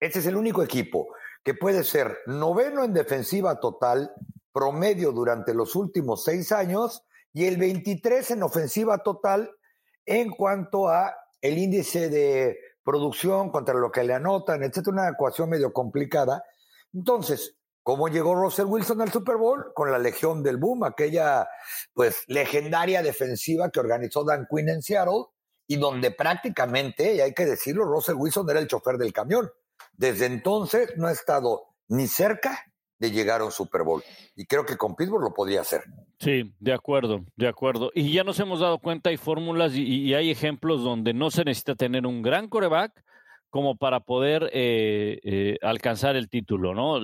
S2: este es el único equipo que puede ser noveno en defensiva total, promedio durante los últimos seis años, y el 23 en ofensiva total en cuanto a el índice de producción contra lo que le anotan, etcétera, una ecuación medio complicada, entonces, ¿cómo llegó Russell Wilson al Super Bowl? Con la Legión del Boom, aquella pues legendaria defensiva que organizó Dan Quinn en Seattle y donde prácticamente, y hay que decirlo, Russell Wilson era el chofer del camión. Desde entonces no ha estado ni cerca de llegar a un Super Bowl. Y creo que con Pittsburgh lo podría hacer.
S1: Sí, de acuerdo, de acuerdo. Y ya nos hemos dado cuenta, hay fórmulas y, y, hay ejemplos donde no se necesita tener un gran coreback como para poder eh, eh, alcanzar el título, ¿no?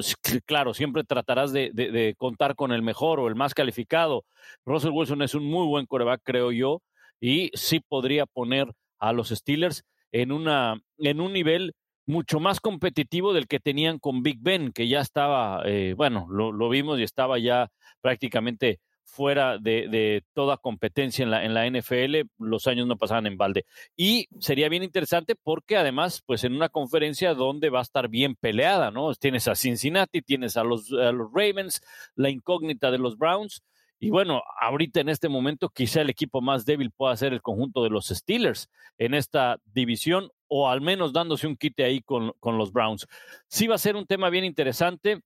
S1: Claro, siempre tratarás de, contar con el mejor o el más calificado. Russell Wilson es un muy buen coreback, creo yo, y sí podría poner a los Steelers en, una, en un nivel mucho más competitivo del que tenían con Big Ben, que ya estaba, eh, bueno, lo, vimos y estaba ya prácticamente fuera de, toda competencia en la, NFL, los años no pasaban en balde. Y sería bien interesante porque además, pues en una conferencia donde va a estar bien peleada, ¿no? Tienes a Cincinnati, tienes a los, a los Ravens, la incógnita de los Browns. Y bueno, ahorita en este momento quizá el equipo más débil pueda ser el conjunto de los Steelers en esta división o al menos dándose un quite ahí con, con los Browns. Sí va a ser un tema bien interesante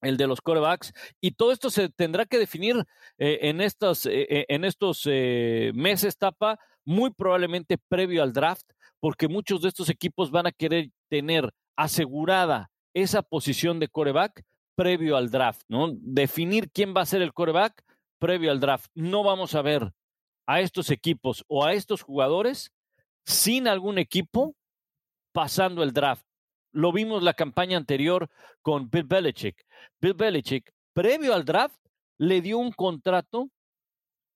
S1: el de los corebacks, y todo esto se tendrá que definir eh, en, estos, eh, eh, en estos meses, tapa, muy probablemente previo al draft, porque muchos de estos equipos van a querer tener asegurada esa posición de coreback previo al draft, ¿no? Definir quién va a ser el coreback previo al draft. No vamos a ver a estos equipos o a estos jugadores sin algún equipo pasando el draft. Lo vimos la campaña anterior con Bill Belichick. Bill Belichick, previo al draft, le dio un contrato,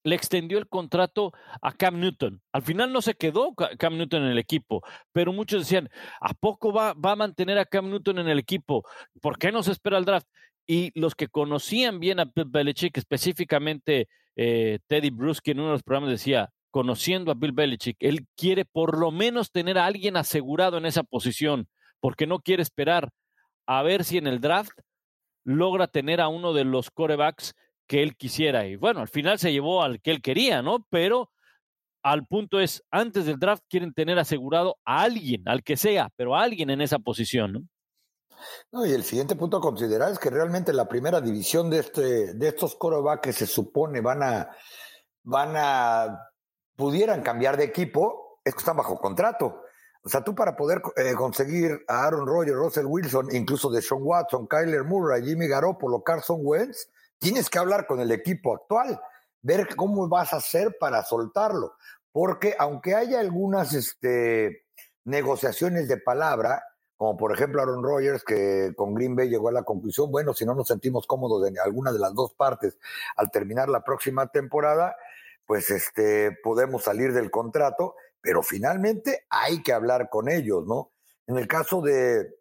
S1: le extendió el contrato a Cam Newton. Al final no se quedó Cam Newton en el equipo, pero muchos decían, ¿a poco va, va a mantener a Cam Newton en el equipo? ¿Por qué no se espera el draft? Y los que conocían bien a Bill Belichick, específicamente eh, Teddy Bruschi en uno de los programas decía, conociendo a Bill Belichick, él quiere por lo menos tener a alguien asegurado en esa posición porque no quiere esperar a ver si en el draft logra tener a uno de los corebacks que él quisiera. Y bueno, al final se llevó al que él quería, ¿no? Pero al punto es, antes del draft quieren tener asegurado a alguien, al que sea, pero a alguien en esa posición, ¿no?
S2: No, y el siguiente punto a considerar es que realmente la primera división de, este, de estos corebacks que se supone van a, van a, pudieran cambiar de equipo, es que están bajo contrato. O sea, tú para poder eh, conseguir a Aaron Rodgers, Russell Wilson, incluso de Sean Watson, Kyler Murray, Jimmy Garoppolo, Carson Wentz, tienes que hablar con el equipo actual, ver cómo vas a hacer para soltarlo. Porque aunque haya algunas este, negociaciones de palabra, como por ejemplo Aaron Rodgers, que con Green Bay llegó a la conclusión, bueno, si no nos sentimos cómodos en alguna de las dos partes al terminar la próxima temporada, pues este, podemos salir del contrato pero finalmente hay que hablar con ellos, ¿no? En el caso de,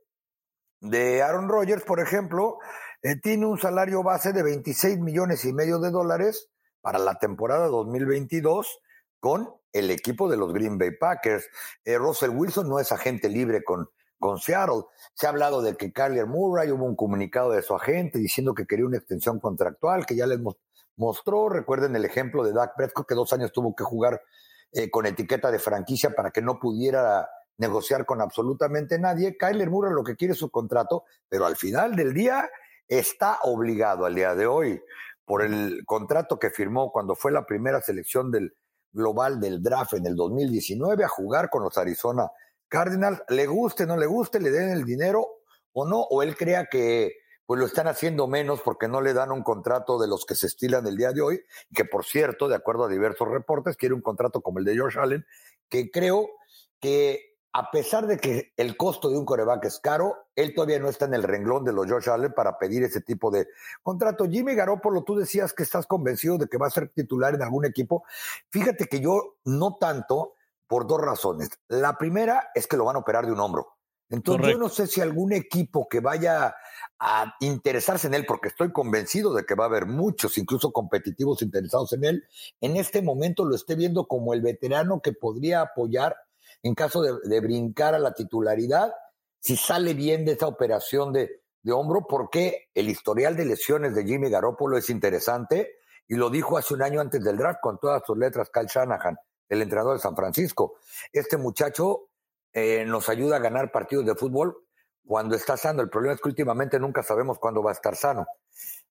S2: de Aaron Rodgers, por ejemplo, eh, tiene un salario base de 26 millones y medio de dólares para la temporada 2022 con el equipo de los Green Bay Packers. Eh, Russell Wilson no es agente libre con, con Seattle. Se ha hablado de que Kyler Murray hubo un comunicado de su agente diciendo que quería una extensión contractual que ya les mostró. Recuerden el ejemplo de Dak Prescott que dos años tuvo que jugar eh, con etiqueta de franquicia para que no pudiera negociar con absolutamente nadie. Kyler Murray lo que quiere es su contrato, pero al final del día está obligado al día de hoy por el contrato que firmó cuando fue la primera selección del global del draft en el 2019 a jugar con los Arizona Cardinals. Le guste, no le guste, le den el dinero o no, o él crea que pues lo están haciendo menos porque no le dan un contrato de los que se estilan el día de hoy, que por cierto, de acuerdo a diversos reportes, quiere un contrato como el de George Allen, que creo que a pesar de que el costo de un coreback es caro, él todavía no está en el renglón de los George Allen para pedir ese tipo de contrato. Jimmy Garoppolo, tú decías que estás convencido de que va a ser titular en algún equipo. Fíjate que yo no tanto por dos razones. La primera es que lo van a operar de un hombro. Entonces yo no sé si algún equipo que vaya a interesarse en él, porque estoy convencido de que va a haber muchos, incluso competitivos interesados en él, en este momento lo esté viendo como el veterano que podría apoyar en caso de, brincar a la titularidad, si sale bien de esa operación de, de hombro, porque el historial de lesiones de Jimmy Garoppolo es interesante, y lo dijo hace un año antes del draft con todas sus letras Cal Shanahan, el entrenador de San Francisco. Este muchacho eh, nos ayuda a ganar partidos de fútbol cuando está sano. El problema es que últimamente nunca sabemos cuándo va a estar sano.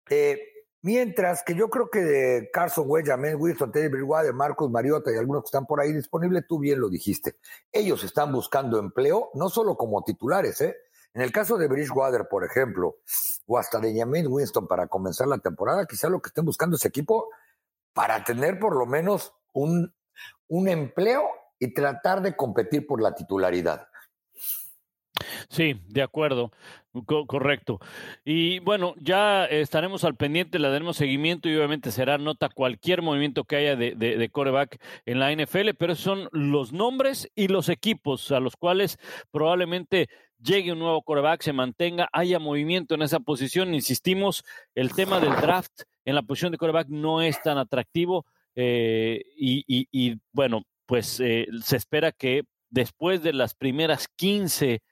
S2: Eh, mientras que yo creo que de Carson Wentz, James Wilson, Teddy Bridgewater, Marcus Mariota y algunos que están por ahí disponibles, tú bien lo dijiste. Ellos están buscando empleo, no solo como titulares, ¿eh? En el caso de Bridgewater, por ejemplo, o hasta de James Winston para comenzar la temporada, quizá lo que estén buscando ese equipo para tener por lo menos un, un empleo y tratar de competir por la titularidad.
S1: Sí, de acuerdo, correcto. Y bueno, ya estaremos al pendiente, le daremos seguimiento y obviamente será nota cualquier movimiento que haya de, de, coreback en la NFL, pero son los nombres y los equipos a los cuales probablemente llegue un nuevo coreback, se mantenga, haya movimiento en esa posición. Insistimos, el tema del draft en la posición de coreback no es tan atractivo eh, y, bueno, pues eh, se espera que después de las primeras 15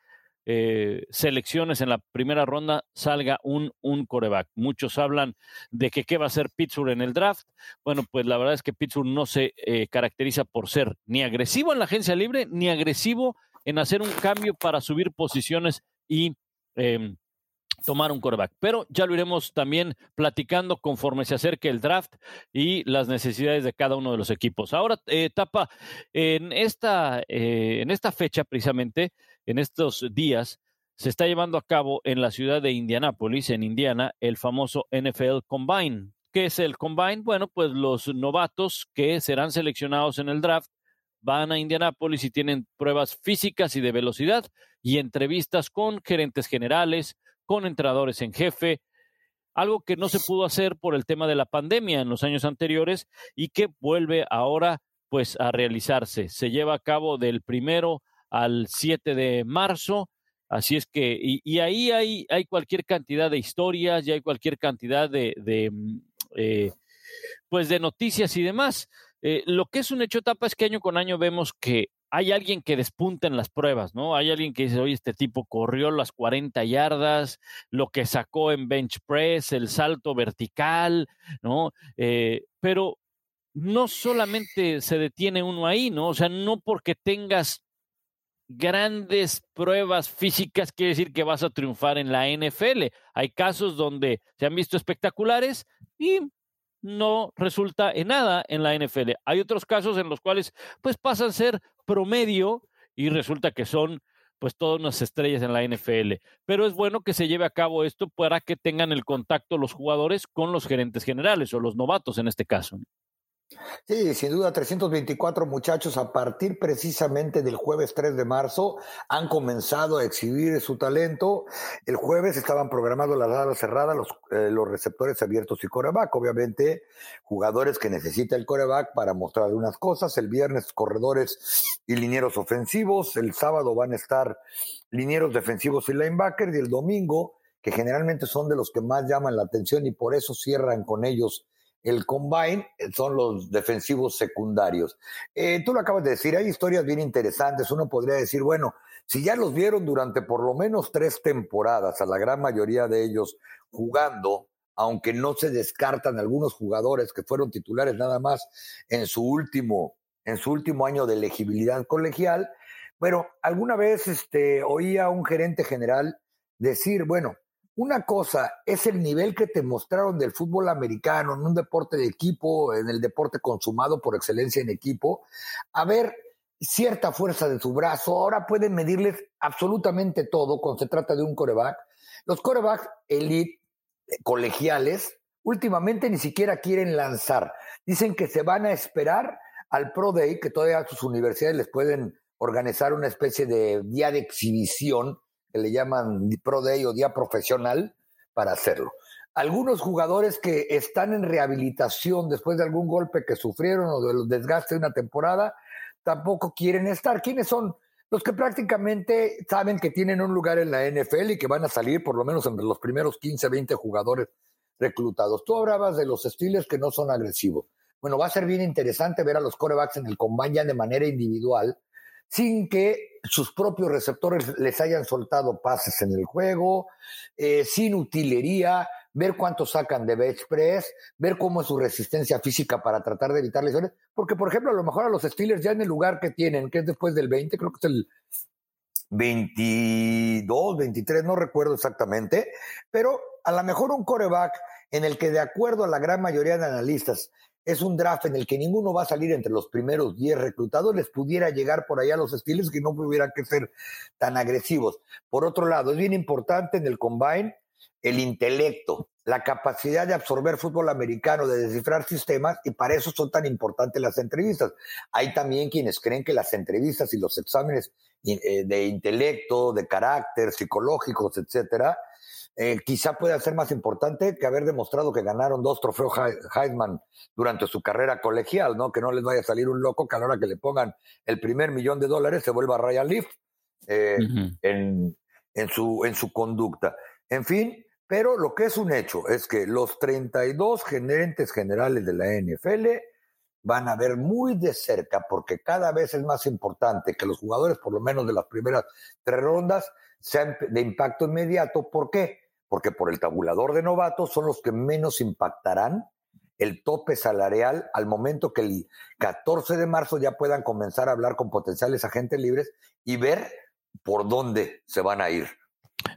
S1: eh, selecciones en la primera ronda salga un, un coreback. Muchos hablan de que qué va a hacer Pittsburgh en el draft. Bueno, pues la verdad es que Pittsburgh no se eh, caracteriza por ser ni agresivo en la agencia libre, ni agresivo en hacer un cambio para subir posiciones y em, tomar un coreback. Pero ya lo iremos también platicando conforme se acerque el draft y las necesidades de cada uno de los equipos. Ahora, eh, Tapa, en esta, en esta fecha precisamente, en estos días se está llevando a cabo en la ciudad de Indianápolis, en Indiana, el famoso NFL Combine. ¿Qué es el Combine? Bueno, pues los novatos que serán seleccionados en el draft van a Indianápolis y tienen pruebas físicas y de velocidad y entrevistas con gerentes generales, con entrenadores en jefe, algo que no se pudo hacer por el tema de la pandemia en los años anteriores y que vuelve ahora pues a realizarse. Se lleva a cabo del primero al 7 de marzo. Así es que, y, ahí hay, cualquier cantidad de historias, y hay cualquier cantidad de, de mm, eh, pues de noticias y demás. Eh, lo que es un hecho tapa es que año con año vemos que hay alguien que despunta en las pruebas, ¿no? Hay alguien que dice, oye, este tipo corrió las 40 yardas, lo que sacó en bench press, el salto vertical, ¿no? Eh, pero no solamente se detiene uno ahí, ¿no? O sea, no porque tengas grandes pruebas físicas quiere decir que vas a triunfar en la NFL. Hay casos donde se han visto espectaculares y no resulta en nada en la NFL. Hay otros casos en los cuales pues pasan a ser promedio y resulta que son pues todas unas estrellas en la NFL. Pero es bueno que se lleve a cabo esto para que tengan el contacto los jugadores con los gerentes generales o los novatos en este caso.
S2: Sí, sin duda, 324 muchachos a partir precisamente del jueves 3 de marzo han comenzado a exhibir su talento. El jueves estaban programados las alas cerradas, los, eh, los receptores abiertos y coreback. Obviamente, jugadores que necesita el coreback para mostrar algunas cosas. El viernes, corredores y linieros ofensivos. El sábado van a estar linieros defensivos y linebackers. Y el domingo, que generalmente son de los que más llaman la atención y por eso cierran con ellos el combine eh, son los defensivos secundarios. Eh, tú lo acabas de decir, hay historias bien interesantes. Uno podría decir, bueno, si ya los vieron durante por lo menos tres temporadas, a la gran mayoría de ellos jugando, aunque no se descartan algunos jugadores que fueron titulares nada más en su último, en su último año de elegibilidad colegial, bueno, alguna vez este, oía a un gerente general decir, bueno, una cosa es el nivel que te mostraron del fútbol americano en un deporte de equipo, en el deporte consumado por excelencia en equipo, a ver cierta fuerza de su brazo. Ahora pueden medirles absolutamente todo cuando se trata de un coreback. Los corebacks elite eh, colegiales últimamente ni siquiera quieren lanzar. Dicen que se van a esperar al Pro Day, que todavía sus universidades les pueden organizar una especie de día de exhibición que le llaman Pro Day o Día Profesional, para hacerlo. Algunos jugadores que están en rehabilitación después de algún golpe que sufrieron o del desgaste de una temporada, tampoco quieren estar. ¿Quiénes son? Los que prácticamente saben que tienen un lugar en la NFL y que van a salir por lo menos entre los primeros 15, 20 jugadores reclutados. Tú hablabas de los Steelers que no son agresivos. Bueno, va a ser bien interesante ver a los corebacks en el combine ya de manera individual, sin que sus propios receptores les hayan soltado pases en el juego, eh, sin utilería, ver cuánto sacan de bench press, ver cómo es su resistencia física para tratar de evitar lesiones, porque por ejemplo a lo mejor a los Steelers ya en el lugar que tienen, que es después del 20, creo que es el 22, 23, no recuerdo exactamente, pero a lo mejor un coreback en el que de acuerdo a la gran mayoría de analistas es un draft en el que ninguno va a salir entre los primeros 10 reclutados, les pudiera llegar por allá los estilos que no hubiera que ser tan agresivos. Por otro lado, es bien importante en el combine el intelecto, la capacidad de absorber fútbol americano, de descifrar sistemas, y para eso son tan importantes las entrevistas. Hay también quienes creen que las entrevistas y los exámenes eh, de intelecto, de carácter, psicológicos, etcétera, eh, quizá pueda ser más importante que haber demostrado que ganaron dos trofeos Heisman durante su carrera colegial, ¿no? Que no les vaya a salir un loco que a la hora que le pongan el primer millón de dólares se vuelva Ryan Leaf eh, en, en, su, en su conducta. En fin, pero lo que es un hecho es que los 32 gerentes generales de la NFL van a ver muy de cerca, porque cada vez es más importante que los jugadores, por lo menos de las primeras tres rondas, sean de impacto inmediato. ¿Por qué? Porque por el tabulador de novatos son los que menos impactarán el tope salarial al momento que el 14 de marzo ya puedan comenzar a hablar con potenciales agentes libres y ver por dónde se van a ir.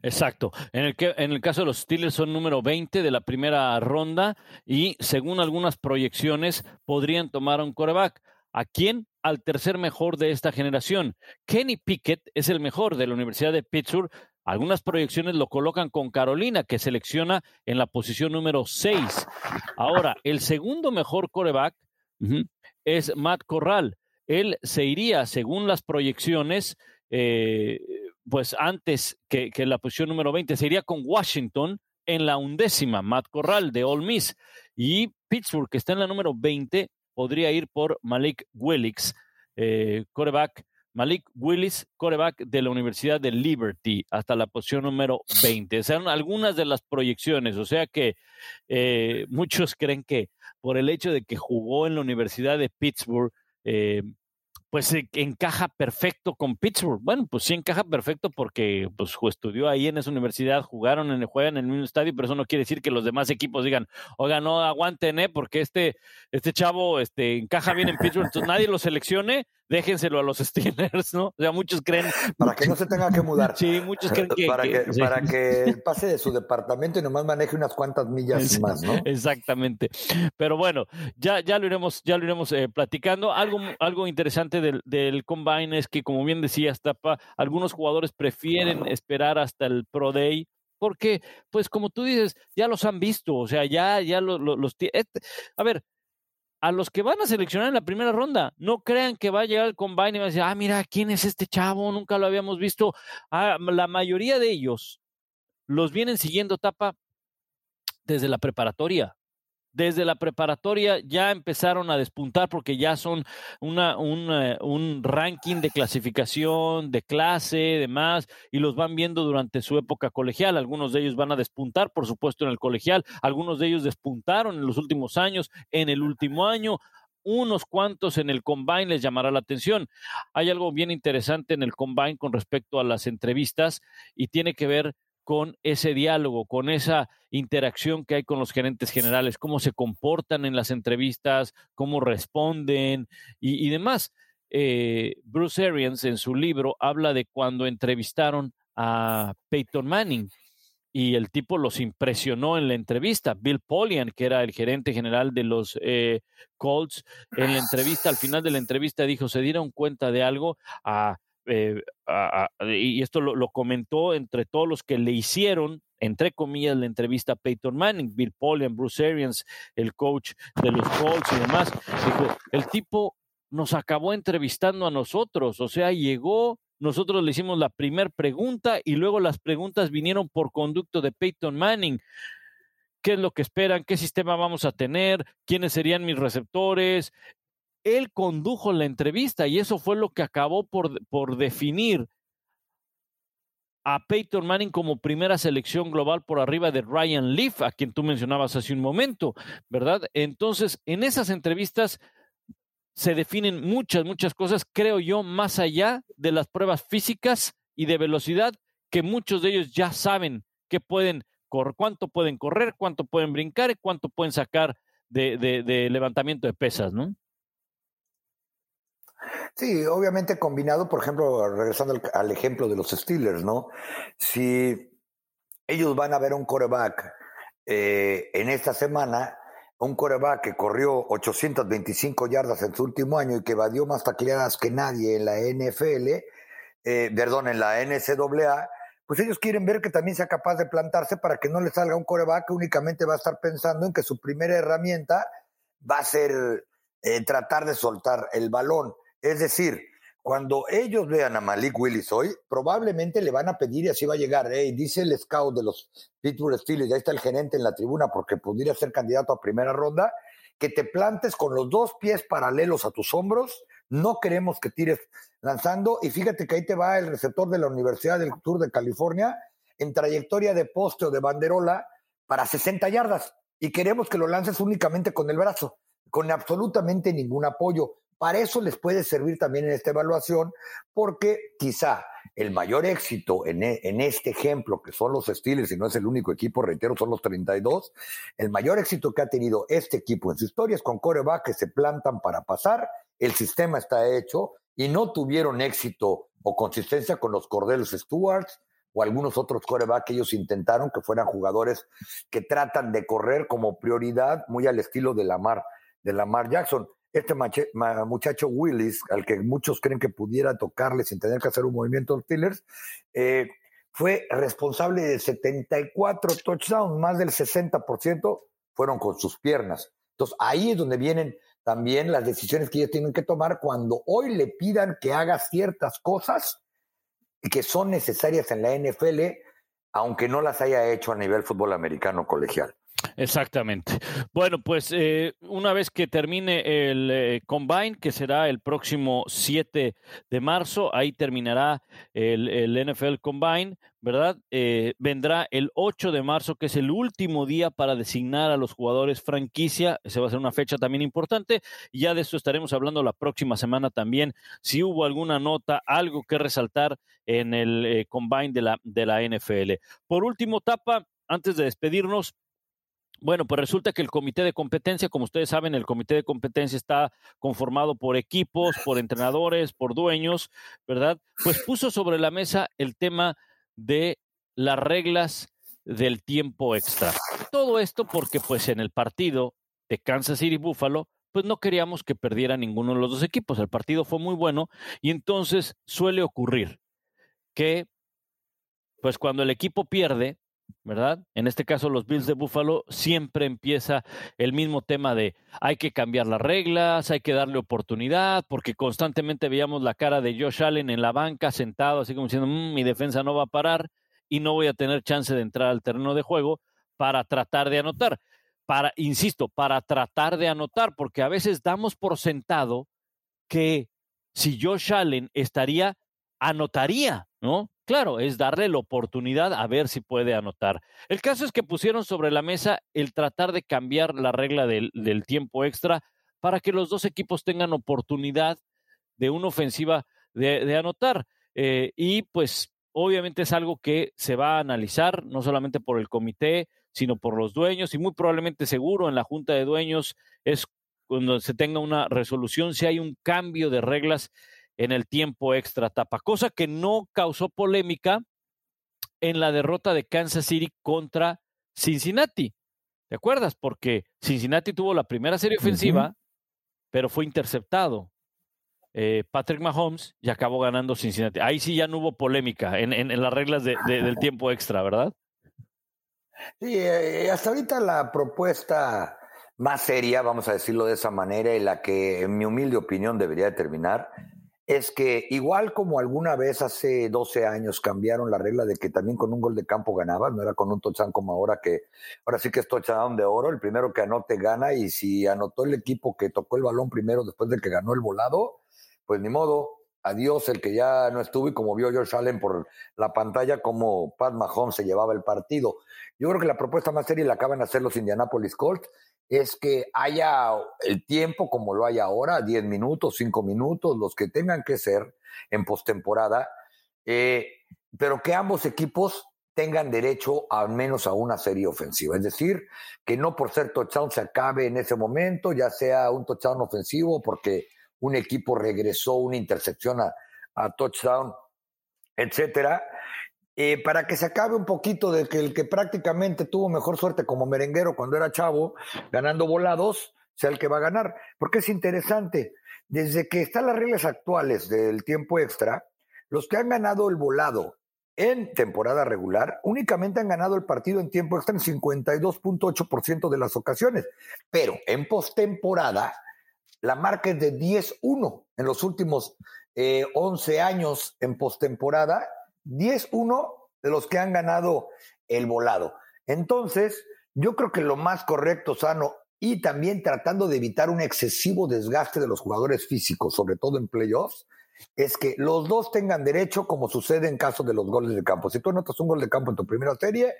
S1: Exacto. En el, que, en el caso de los Steelers son número 20 de la primera ronda y según algunas proyecciones podrían tomar un coreback. ¿A quién? Al tercer mejor de esta generación. Kenny Pickett es el mejor de la Universidad de Pittsburgh algunas proyecciones lo colocan con Carolina, que selecciona en la posición número 6. Ahora, el segundo mejor coreback es Matt Corral. Él se iría, según las proyecciones, eh, pues antes que, la posición número 20, se iría con Washington en la undécima, Matt Corral de All Miss. Y Pittsburgh, que está en la número 20, podría ir por Malik Willix, eh, coreback Malik Willis, coreback de la Universidad de Liberty, hasta la posición número 20. Son algunas de las proyecciones, o sea que eh, muchos creen que por el hecho de que jugó en la Universidad de Pittsburgh, eh, pues encaja perfecto con Pittsburgh. Bueno, pues sí encaja perfecto porque pues estudió ahí en esa universidad, jugaron en juegan en el mismo estadio, pero eso no quiere decir que los demás equipos digan, oiga, no aguanten, ¿eh? porque este, este chavo este, encaja bien en Pittsburgh, entonces nadie lo seleccione, déjenselo a los Steelers, ¿no? O sea, muchos creen.
S2: Para que no se tenga que mudar.
S1: Sí, muchos creen que.
S2: Para que, para que pase de su departamento y nomás maneje unas cuantas millas más, ¿no?
S1: Exactamente. Pero bueno, ya, ya lo iremos, ya lo iremos eh, platicando. Algo, algo interesante del, del combine es que, como bien decía Tapa, algunos jugadores prefieren esperar hasta el Pro Day porque, pues como tú dices, ya los han visto, o sea, ya, ya los, los, los a ver, a los que van a seleccionar en la primera ronda. No crean que va a llegar el combine y va a decir, ah, mira, ¿quién es este chavo? Nunca lo habíamos visto. Ah, la mayoría de ellos los vienen siguiendo tapa desde la preparatoria desde la preparatoria ya empezaron a despuntar porque ya son una, eh, un ranking de clasificación, de clase, demás, y los van viendo durante su época colegial. Algunos de ellos van a despuntar, por supuesto, en el colegial. Algunos de ellos despuntaron en los últimos años, en el último año. Unos cuantos en el combine les llamará la atención. Hay algo bien interesante en el combine con respecto a las entrevistas y tiene que ver con ese diálogo, con esa interacción que hay con los gerentes generales, cómo se comportan en las entrevistas, cómo responden y, demás. Eh, Bruce Arians en su libro habla de cuando entrevistaron a Peyton Manning y el tipo los impresionó en la entrevista. Bill Polian, que era el gerente general de los eh, Colts, en la entrevista, al final de la entrevista dijo, se dieron cuenta de algo a eh, y esto lo, comentó entre todos los que le hicieron, entre comillas, la entrevista a Peyton Manning, Bill Polian, Bruce Arians, el coach de los Colts y demás. Dijo, el tipo nos acabó entrevistando a nosotros, o sea, llegó, nosotros le hicimos la primera pregunta y luego las preguntas vinieron por conducto de Peyton Manning. Qué es lo que esperan, qué sistema vamos a tener, quiénes serían mis receptores, él condujo la entrevista y eso fue lo que acabó por, por definir a Peyton Manning como primera selección global por arriba de Ryan Leaf, a quien tú mencionabas hace un momento, ¿verdad? Entonces, en esas entrevistas se definen muchas, muchas cosas, creo yo, más allá de las pruebas físicas y de velocidad, que muchos de ellos ya saben que pueden correr, cuánto pueden correr, cuánto pueden brincar y cuánto pueden sacar de, de levantamiento de pesas, ¿no?
S2: Sí, obviamente combinado, por ejemplo, regresando al, ejemplo de los Steelers, ¿no? Si ellos van a ver un coreback eh, en esta semana, un coreback que corrió 825 yardas en su último año y que evadió más tacleadas que nadie en la NFL, eh, perdón, en la NCAA, pues ellos quieren ver que también sea capaz de plantarse para que no le salga un coreback que únicamente va a estar pensando en que su primera herramienta va a ser eh, tratar de soltar el balón. Es decir, cuando ellos vean a Malik Willis hoy, probablemente le van a pedir y así va a llegar. Hey, dice el scout de los Pittsburgh Steelers, ya está el gerente en la tribuna porque pudiera ser candidato a primera ronda, que te plantes con los dos pies paralelos a tus hombros. No queremos que tires lanzando. Y fíjate que ahí te va el receptor de la Universidad del Sur de California en trayectoria de poste o de banderola para 60 yardas. Y queremos que lo lances únicamente con el brazo, con absolutamente ningún apoyo. Para eso les puede servir también en esta evaluación, porque quizá el mayor éxito en, e, en, este ejemplo, que son los Steelers, y no es el único equipo, reitero, son los 32, el mayor éxito que ha tenido este equipo en su historia es con coreback que se plantan para pasar, el sistema está hecho y no tuvieron éxito o consistencia con los Cordelos Stewards o algunos otros coreback que ellos intentaron que fueran jugadores que tratan de correr como prioridad, muy al estilo de Lamar, de Lamar Jackson este muchacho Willis, al que muchos creen que pudiera tocarle sin tener que hacer un movimiento de Steelers, eh, fue responsable de 74 touchdowns, más del 60% fueron con sus piernas. Entonces ahí es donde vienen también las decisiones que ellos tienen que tomar cuando hoy le pidan que haga ciertas cosas que son necesarias en la NFL, aunque no las haya hecho a nivel fútbol americano colegial.
S1: Exactamente. Bueno, pues eh, una vez que termine el eh, Combine, que será el próximo 7 de marzo, ahí terminará el, NFL Combine, ¿verdad? Eh, vendrá el 8 de marzo, que es el último día para designar a los jugadores franquicia. Esa va a ser una fecha también importante. Ya de eso estaremos hablando la próxima semana también. Si hubo alguna nota, algo que resaltar en el Combine de la, de la NFL. Por último, Tapa, antes de despedirnos, bueno, pues resulta que el comité de competencia, como ustedes saben, el comité de competencia está conformado por equipos, por entrenadores, por dueños, ¿verdad? Pues puso sobre la mesa el tema de las reglas del tiempo extra. Todo esto porque pues en el partido de Kansas City Buffalo, pues no queríamos que perdiera ninguno de los dos equipos. El partido fue muy bueno y entonces suele ocurrir que pues cuando el equipo pierde, ¿verdad? En este caso, los Bills de Buffalo siempre empieza el mismo tema de hay que cambiar las reglas, hay que darle oportunidad, porque constantemente veíamos la cara de Josh Allen en la banca sentado, así como diciendo, mm, mi defensa no va a parar y no voy a tener chance de entrar al terreno de juego para tratar de anotar. Para, insisto, para tratar de anotar, porque a veces damos por sentado que si Josh Allen estaría, anotaría, ¿no? Claro, es darle la oportunidad a ver si puede anotar. El caso es que pusieron sobre la mesa el tratar de cambiar la regla del, tiempo extra para que los dos equipos tengan oportunidad de una ofensiva de, anotar. Eh, y pues obviamente es algo que se va a analizar no solamente por el comité, sino por los dueños y muy probablemente seguro en la junta de dueños es cuando se tenga una resolución si hay un cambio de reglas en el tiempo extra tapa, cosa que no causó polémica en la derrota de Kansas City contra Cincinnati. ¿Te acuerdas? Porque Cincinnati tuvo la primera serie ofensiva, pero fue interceptado. Eh, Patrick Mahomes y acabó ganando Cincinnati. Ahí sí ya no hubo polémica en, las reglas del tiempo extra, ¿verdad?
S2: Sí, eh, hasta ahorita la propuesta más seria, vamos a decirlo de esa manera, y la que en mi humilde opinión debería terminar, es que igual como alguna vez hace 12 años cambiaron la regla de que también con un gol de campo ganabas, no era con un touchdown como ahora que ahora sí que es touchdown de oro, el primero que anote gana y si anotó el equipo que tocó el balón primero después de que ganó el volado, pues ni modo, adiós el que ya no estuvo y como vio George Allen por la pantalla como Pat Mahomes se llevaba el partido. Yo creo que la propuesta más seria la acaban de hacer los Indianapolis Colts es que haya el tiempo como lo hay ahora, 10 minutos, 5 minutos, los que tengan que ser en postemporada, eh, pero que ambos equipos tengan derecho al menos a una serie ofensiva. Es decir, que no por ser touchdown se acabe en ese momento, ya sea un touchdown ofensivo porque un equipo regresó una intercepción a, a touchdown, etcétera, eh, para que se acabe un poquito de que el que prácticamente tuvo mejor suerte como merenguero cuando era chavo, ganando volados, sea el que va a ganar. Porque es interesante, desde que están las reglas actuales del tiempo extra, los que han ganado el volado en temporada regular únicamente han ganado el partido en tiempo extra en 52.8% de las ocasiones, pero en postemporada la marca es de 10-1 en los últimos 11 eh, años en postemporada, 10-1 de los que han ganado el volado. Entonces, yo creo que lo más correcto, sano, y también tratando de evitar un excesivo desgaste de los jugadores físicos, sobre todo en playoffs, es que los dos tengan derecho, como sucede en caso de los goles de campo. Si tú anotas un gol de campo en tu primera serie,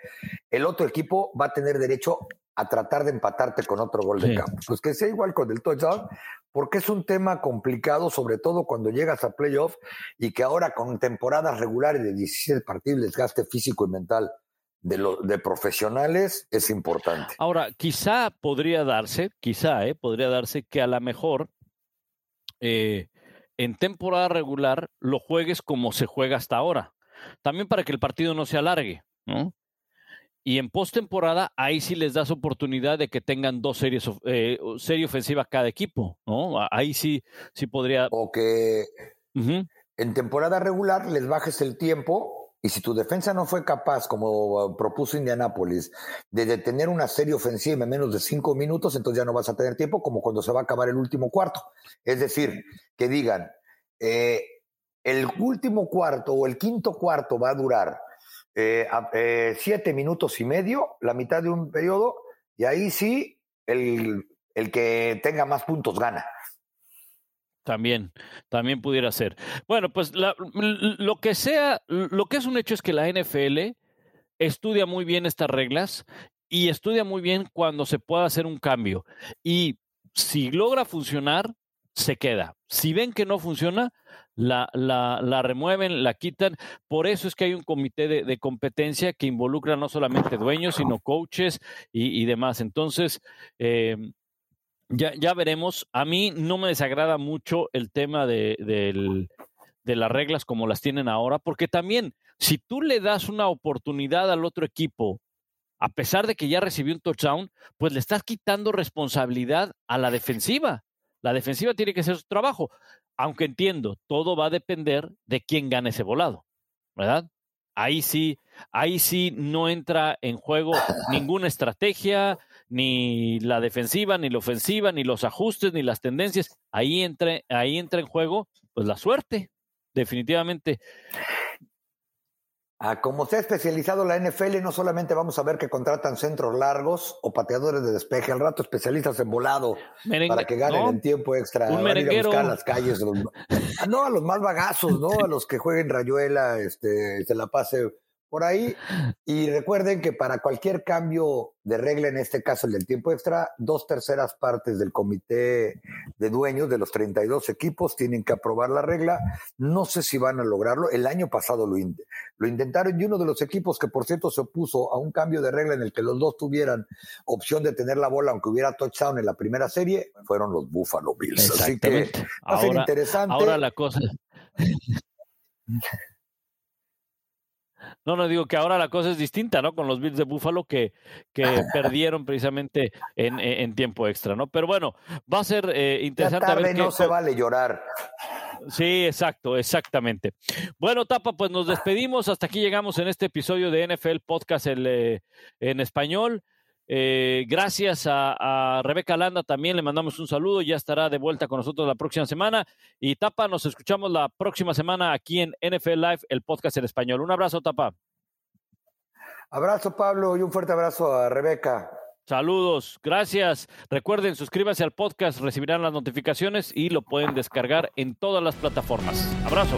S2: el otro equipo va a tener derecho a tratar de empatarte con otro gol de campo. Pues que sea igual con el touchdown, porque es un tema complicado, sobre todo cuando llegas a playoff y que ahora con temporadas regulares de 17 partidos, desgaste físico y mental de, de profesionales es importante.
S1: Ahora, quizá podría darse, quizá, eh, podría darse que a lo mejor eh, en temporada regular lo juegues como se juega hasta ahora. También para que el partido no se alargue, ¿no? Y en postemporada, ahí sí les das oportunidad de que tengan dos series, eh, serie ofensiva cada equipo, ¿no? Ahí sí, sí podría.
S2: O que en temporada regular les bajes el tiempo y si tu defensa no fue capaz, como propuso Indianápolis, de detener una serie ofensiva en menos de cinco minutos, entonces ya no vas a tener tiempo, como cuando se va a acabar el último cuarto. Es decir, que digan, eh, el último cuarto o el quinto cuarto va a durar eh, eh, siete minutos y medio, la mitad de un periodo, y ahí sí el, el que tenga más puntos gana.
S1: También, también pudiera ser. Bueno, pues lo que sea, lo que es un hecho es que la NFL estudia muy bien estas reglas y estudia muy bien cuando se pueda hacer un cambio. Y si logra funcionar, se queda. Si ven que no funciona, la, la, la, remueven, la quitan. Por eso es que hay un comité de, competencia que involucra no solamente dueños, sino coaches y, demás. Entonces, eh, ya, ya, veremos. A mí no me desagrada mucho el tema de, de las reglas como las tienen ahora, porque también si tú le das una oportunidad al otro equipo a pesar de que ya recibió un touchdown, pues le estás quitando responsabilidad a la defensiva. La defensiva tiene que hacer su trabajo. Aunque entiendo, todo va a depender de quién gane ese volado, ¿verdad? Ahí sí, ahí sí no entra en juego ninguna estrategia, ni la defensiva, ni la ofensiva, ni los ajustes, ni las tendencias. Ahí entra, ahí entra en juego, pues la suerte, definitivamente.
S2: Ah, como se ha especializado la NFL, no solamente vamos a ver que contratan centros largos o pateadores de despeje, al rato especialistas en volado para que ganen en tiempo extra,
S1: Un van a ir a buscar
S2: las calles. Ah, no, a los más bagazos, ¿no? A los que jueguen rayuela, este, se la pase por ahí. Y recuerden que para cualquier cambio de regla, en este caso el del tiempo extra, dos terceras partes del comité de dueños de los 32 equipos tienen que aprobar la regla. No sé si van a lograrlo. El año pasado lo, lo intentaron y uno de los equipos que, por cierto, se opuso a un cambio de regla en el que los dos tuvieran opción de tener la bola, aunque hubiera touchdown en la primera serie, fueron los Buffalo Bills. Así que va a ser interesante.
S1: Ahora la cosa. No, no digo que ahora la cosa es distinta, ¿no? Con los Bills de Buffalo que, que perdieron precisamente en, en, tiempo extra, ¿no? Pero bueno, va a ser eh, interesante.
S2: Ya tarde no se vale llorar.
S1: Sí, exacto, exactamente. Bueno, Tapa, pues nos despedimos. Hasta aquí llegamos en este episodio de NFL Podcast eh, en español. Eh, gracias a, Rebeca Landa también le mandamos un saludo, ya estará de vuelta con nosotros la próxima semana. Y Tapa, nos escuchamos la próxima semana aquí en NFL Live, el podcast en español. Un abrazo, Tapa.
S2: Abrazo, Pablo, y un fuerte abrazo a Rebeca.
S1: Saludos, gracias. Recuerden, suscríbanse al podcast, recibirán las notificaciones y lo pueden descargar en todas las plataformas. Abrazo.